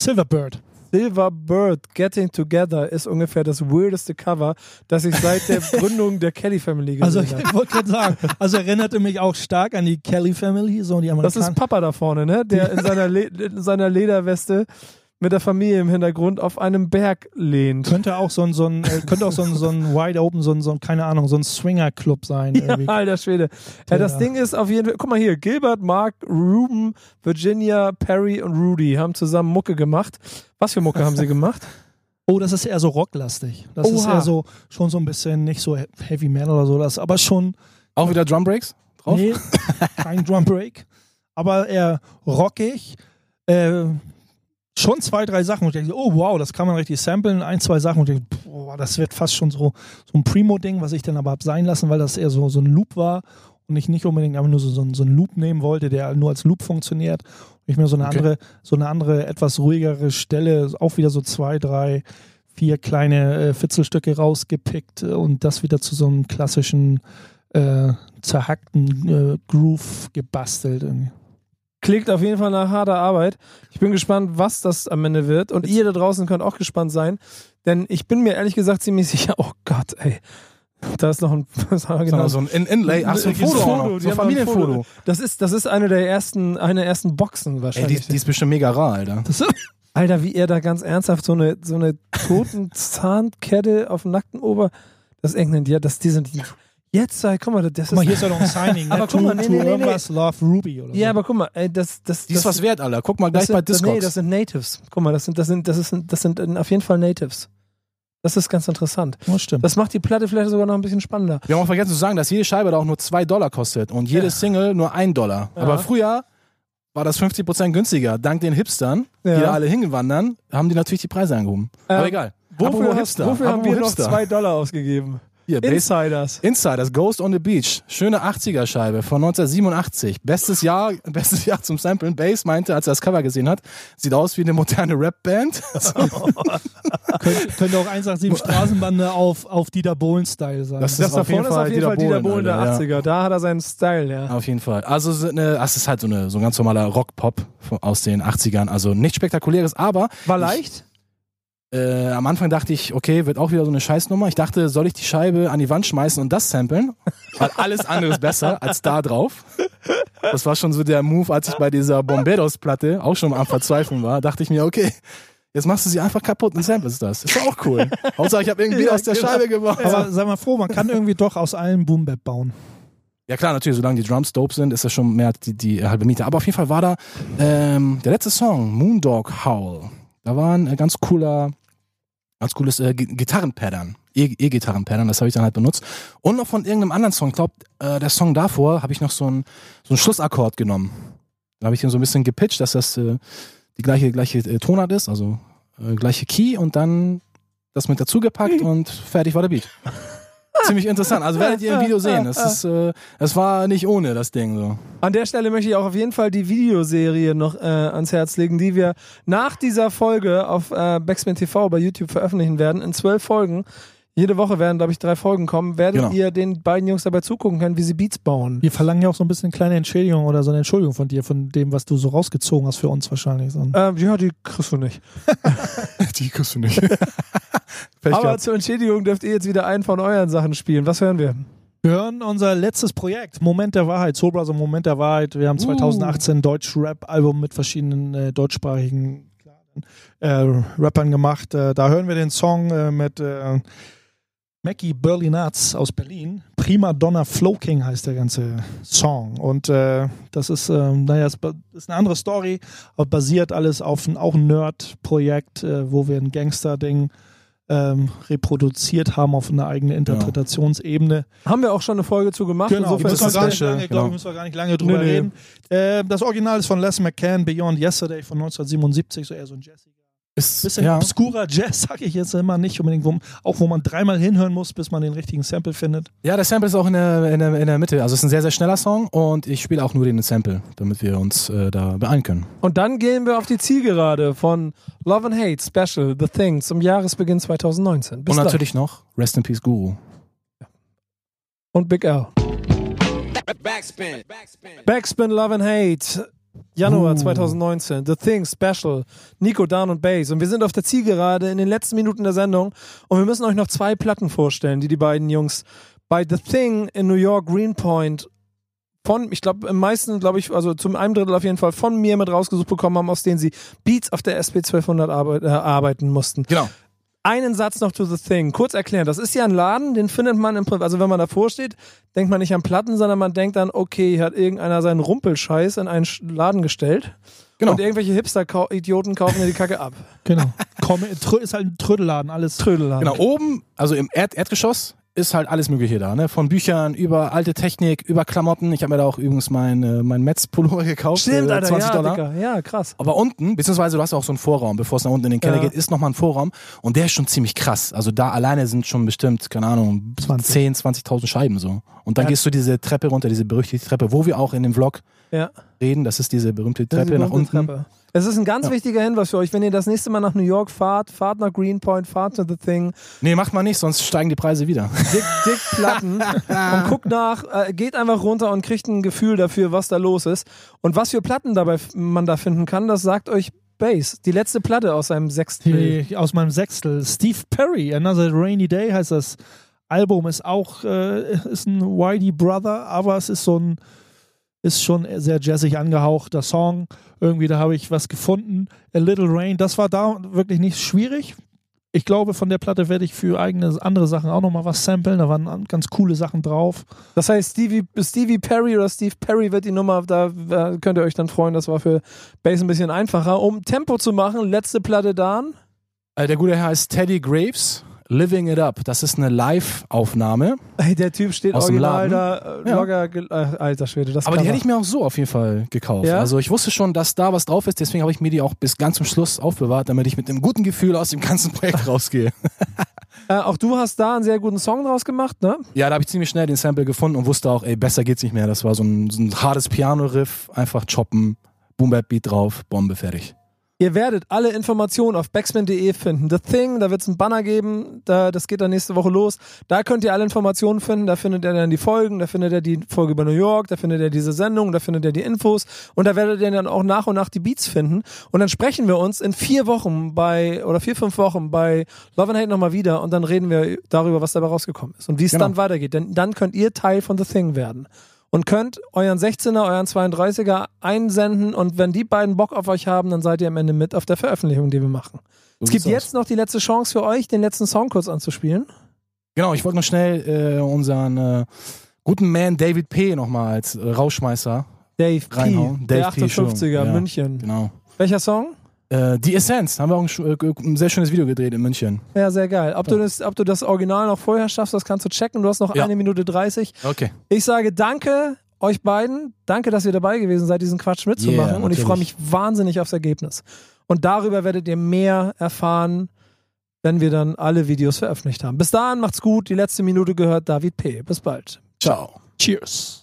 Silverbird. Silver Bird Getting Together ist ungefähr das weirdeste Cover, das ich seit der Gründung der Kelly Family gesehen Also habe. ich wollte gerade sagen, also erinnerte mich auch stark an die Kelly Family, so die Das Amerikaner. ist Papa da vorne, ne? Der in seiner, Le in seiner Lederweste mit der Familie im Hintergrund auf einem Berg lehnt. könnte auch so ein, so ein äh, könnte auch so ein, so ein Wide Open, so ein, so ein, keine Ahnung, so ein Swinger-Club sein. Ja, irgendwie. alter Schwede. Ja, das Ja. Ding ist auf jeden Fall, guck mal hier, Gilbert, Mark, Ruben, Virginia, Perry und Rudy haben zusammen Mucke gemacht. Was für Mucke haben sie gemacht? Oh, das ist eher so rocklastig. Das ist Oha. eher so schon so ein bisschen nicht so Heavy Metal oder so, das aber schon Auch wieder Drum Breaks drauf? nee, kein Drum Break, aber eher rockig. Äh, schon zwei, drei Sachen und ich denke, oh wow, das kann man richtig samplen, ein, zwei Sachen und ich denke, boah, das wird fast schon so, so ein Primo-Ding, was ich dann aber hab sein lassen, weil das eher so, so ein Loop war und ich nicht unbedingt einfach nur so, so, ein- so einen Loop nehmen wollte, der nur als Loop funktioniert. Und ich mir so eine Okay. andere, so eine andere, etwas ruhigere Stelle, auch wieder so zwei, drei, vier kleine äh, Fitzelstücke rausgepickt äh, und das wieder zu so einem klassischen äh, zerhackten äh, Groove gebastelt. Irgendwie. Klingt auf jeden Fall nach harter Arbeit. Ich bin gespannt, was das am Ende wird. Und ihr da draußen könnt auch gespannt sein. Denn ich bin mir ehrlich gesagt ziemlich sicher, oh Gott, ey. Da ist noch ein, was haben wir Genau. So ein In Inlay, ach so ein Foto, Foto, die so ein Familienfoto. Foto. Das ist, das ist eine der ersten, eine der ersten Boxen Ey, die, wahrscheinlich. die ist bestimmt mega rar, Alter. Das Alter, wie er da ganz ernsthaft so eine, so eine toten Zahnkette auf dem nackten Ober. Das ist irgendein, ja, das, die sind, jetzt, ey, guck mal, das Guck mal, hier ist ja noch ein Signing. Aber ne? guck mal, nee, nee, nee, irgendwas Love Ruby oder so. ja, aber guck mal, ey, das, das, Die ist das, was wert, Alter. Guck mal gleich bei sind, das, nee, Discogs. das sind Natives. Guck mal, das sind, das sind, das ist, das sind auf jeden Fall Natives. Das ist ganz interessant. das stimmt. Das macht die Platte vielleicht sogar noch ein bisschen spannender. Wir haben auch vergessen zu sagen, dass jede Scheibe da auch nur 2 Dollar kostet und jede Ja. Single nur 1 Dollar. Ja. Aber früher war das 50% günstiger. Dank den Hipstern, Ja. die da alle hingewandern, haben die natürlich die Preise angehoben. Ähm, Aber egal. Wofür, hast, wofür haben wir noch Hipster. zwei Dollar ausgegeben? Hier, Bass Insiders. Insiders, Ghost on the Beach. Schöne 80er-Scheibe von 1987. Bestes Jahr, bestes Jahr zum Samplen. Bass meinte, als er das Cover gesehen hat, sieht aus wie eine moderne Rap-Band. Könnte, könnte auch 187 Straßenbande auf, auf Dieter Bohlen-Style sein. Das Das ist auf ist auf Fall jeden Fall Dieter Bohlen, Bohlen der Alter, 80er. Da hat er seinen Style, ja. Auf jeden Fall. Also das ist halt so, eine, so ein ganz normaler Rock-Pop aus den 80ern. Also nichts Spektakuläres, aber War leicht? Äh, am Anfang dachte ich, okay, wird auch wieder so eine Scheißnummer. Ich dachte, soll ich die Scheibe an die Wand schmeißen und das samplen? Weil alles andere ist besser als da drauf. Das war schon so der Move, als ich bei dieser Bomberos-Platte auch schon am Verzweifeln war. Dachte ich mir, okay, jetzt machst du sie einfach kaputt und samplest das. Ist doch auch cool. Hauptsache, ich habe irgendwie Ja, aus der genau. Scheibe gemacht. Aber sei mal froh, man kann irgendwie doch aus allen Boom Bap bauen. Ja klar, natürlich, solange die Drums dope sind, ist das schon mehr die, die halbe Miete. Aber auf jeden Fall war da ähm, der letzte Song, Moondog Howl. Da war ein ganz cooler, ganz cooles äh, Gi- Gitarrenpattern. E- E-Gitarrenpattern, das habe ich dann halt benutzt. Und noch von irgendeinem anderen Song, ich glaube, äh, der Song davor habe ich noch so einen so einen Schlussakkord genommen. Da habe ich den so ein bisschen gepitcht, dass das äh, die gleiche, gleiche äh, Tonart ist, also äh, gleiche Key und dann das mit dazugepackt und fertig war der Beat. Ziemlich interessant. Also werdet ihr im Video sehen. Es ist, äh, es war nicht ohne das Ding so. An der Stelle möchte ich auch auf jeden Fall die Videoserie noch äh, ans Herz legen, die wir nach dieser Folge auf äh, Backspin TV bei YouTube veröffentlichen werden. In zwölf Folgen. Jede Woche werden, glaube ich, drei Folgen kommen. Werdet Genau. ihr den beiden Jungs dabei zugucken können, wie sie Beats bauen. Wir verlangen ja auch so ein bisschen eine kleine Entschädigung oder so eine Entschuldigung von dir, von dem, was du so rausgezogen hast für uns wahrscheinlich. So. Ähm, ja, die kriegst du nicht. Die kriegst du nicht. Aber zur Entschädigung dürft ihr jetzt wieder einen von euren Sachen spielen. Was hören wir? Wir hören unser letztes Projekt, Moment der Wahrheit, Soul Brother Moment der Wahrheit. Wir haben 2018 ein Deutsch-Rap-Album mit verschiedenen äh, deutschsprachigen äh, Rappern gemacht. Äh, da hören wir den Song äh, mit äh, Mackie Burley Nuts aus Berlin. Prima Donna Flow King heißt der ganze Song. Und äh, das ist, ähm, naja, es ba- ist eine andere Story, aber basiert alles auf ein, auch ein Nerd-Projekt, äh, wo wir ein Gangster-Ding ähm, reproduziert haben auf eine eigene Interpretationsebene. Haben wir auch schon eine Folge zu gemacht. Genau, Insofern müssen wir gar das nicht lange, genau. glaube, müssen wir gar nicht lange drüber Nee, nee. reden. Äh, das Original ist von Les McCann, Beyond Yesterday von 1977, so eher so ein Jazziger. Ist, Bisschen ja. obskurer Jazz, sag ich jetzt immer nicht unbedingt, wo, auch wo man dreimal hinhören muss, bis man den richtigen Sample findet. ja, der Sample ist auch in der, in, der, in der Mitte. Also es ist ein sehr, sehr schneller Song und ich spiele auch nur den Sample, damit wir uns äh, da beeilen können. Und dann gehen wir auf die Zielgerade von Love and Hate Special The Thing zum Jahresbeginn 2019. Bis und dann. natürlich noch Rest in Peace Guru. Und Big L. Backspin. Backspin. Backspin Love and Hate. Januar Uh. 2019. The Thing Special. Nico Down und Bass. Und wir sind auf der Zielgerade in den letzten Minuten der Sendung. Und wir müssen euch noch zwei Platten vorstellen, die die beiden Jungs bei The Thing in New York Greenpoint von, ich glaube, im meisten, glaube ich, also zum einem Drittel auf jeden Fall von mir mit rausgesucht bekommen haben, aus denen sie Beats auf der SP 1200 arbeit, äh, arbeiten mussten. Genau. Einen Satz noch to the thing. Kurz erklären. Das ist ja ein Laden, den findet man im Prinzip, also wenn man davor steht, denkt man nicht an Platten, sondern man denkt dann, okay, hier hat irgendeiner seinen Rumpelscheiß in einen Laden gestellt. Genau. Und irgendwelche Hipster-Idioten kaufen dir die Kacke ab. Genau. Komm, ist halt ein Trödelladen, alles. Trödelladen. Genau, oben, also im Erd Erdgeschoss, ist halt alles Mögliche da, ne? Von Büchern über alte Technik, über Klamotten. Ich habe mir da auch übrigens mein, äh, mein Metz-Pullover gekauft. Stimmt, für Alter, 20 ja, Dollar. Dicker. Ja, krass. Aber unten, beziehungsweise du hast auch so einen Vorraum, bevor es nach unten in den Keller Ja. geht, ist nochmal ein Vorraum und der ist schon ziemlich krass. Also da alleine sind schon bestimmt, keine Ahnung, 20. 10, 20.000 Scheiben so. Und dann Ja. gehst du diese Treppe runter, diese berüchtigte Treppe, wo wir auch in dem Vlog Ja. Reden. Das ist diese berühmte Treppe die nach berühmte unten. Treppe. Es ist ein ganz Ja. wichtiger Hinweis für euch, wenn ihr das nächste Mal nach New York fahrt, fahrt nach Greenpoint, fahrt to the Thing, Nee, macht man nicht, sonst steigen die Preise wieder. dick, dick Platten und guckt nach, äh, geht einfach runter und kriegt ein Gefühl dafür, was da los ist. Und was für Platten dabei man da finden kann, das sagt euch Bass. Die letzte Platte aus seinem Sechstel. Die, aus meinem Sechstel. Steve Perry, Another Rainy Day heißt das Album, ist auch äh, ist ein Whitey Brother, aber es ist so ein ist schon sehr jazzig angehauchter Song. Irgendwie, da habe ich was gefunden. A Little Rain, das war da wirklich nicht schwierig. Ich glaube, von der Platte werde ich für eigene andere Sachen auch nochmal was samplen. Da waren ganz coole Sachen drauf. Das heißt, Stevie, Stevie Perry oder Steve Perry wird die Nummer, da könnt ihr euch dann freuen, das war für Bass ein bisschen einfacher. Um Tempo zu machen, letzte Platte dann. Äh, der gute Herr heißt Teddy Graves. Living It Up. Das ist eine Live-Aufnahme. Ey, der Typ steht Aus dem original Laden? da, äh, Ja. locker, ge- äh, alter Schwede, das Aber die hätte ich mir auch so auf jeden Fall gekauft. Ja? Also ich wusste schon, dass da was drauf ist, deswegen habe ich mir die auch bis ganz zum Schluss aufbewahrt, damit ich mit einem guten Gefühl aus dem ganzen Projekt rausgehe. äh, auch du hast da einen sehr guten Song draus gemacht, ne? Ja, da habe ich ziemlich schnell den Sample gefunden und wusste auch, ey, besser geht's nicht mehr. Das war so ein, so ein hartes Piano-Riff, einfach choppen, Boom-Bap-Beat drauf, Bombe, fertig. Ihr werdet alle Informationen auf backspin.de finden. The Thing, da wird es einen Banner geben, da, das geht dann nächste Woche los. Da könnt ihr alle Informationen finden, da findet ihr dann die Folgen, da findet ihr die Folge über New York, da findet ihr diese Sendung, da findet ihr die Infos und da werdet ihr dann auch nach und nach die Beats finden. Und dann sprechen wir uns in vier Wochen bei, oder vier, fünf Wochen bei Love and Hate nochmal wieder und dann reden wir darüber, was dabei rausgekommen ist und wie es Genau. dann weitergeht. Denn dann könnt ihr Teil von The Thing werden und könnt euren 16er, euren 32er einsenden und wenn die beiden Bock auf euch haben, dann seid ihr am Ende mit auf der Veröffentlichung, die wir machen. So es gibt jetzt noch die letzte Chance für euch, den letzten Song kurz anzuspielen. Genau, ich wollte noch schnell äh, unseren äh, guten Man David P. nochmal als äh, Rausschmeißer Dave P., Reinhauen. der Dave P. 58er, Ja. München. Genau. Welcher Song? Äh, die Essenz, haben wir auch ein, äh, ein sehr schönes Video gedreht in München. Ja, sehr geil. Ob, du das, ob du das Original noch vorher schaffst, das kannst du checken. Du hast noch Ja. eine Minute 30. Okay. Ich sage danke euch beiden. Danke, dass ihr dabei gewesen seid, diesen Quatsch mitzumachen. Yeah, und ich freue mich wahnsinnig aufs Ergebnis. Und darüber werdet ihr mehr erfahren, wenn wir dann alle Videos veröffentlicht haben. Bis dahin, macht's gut. Die letzte Minute gehört David P. Bis bald. Ciao. Cheers.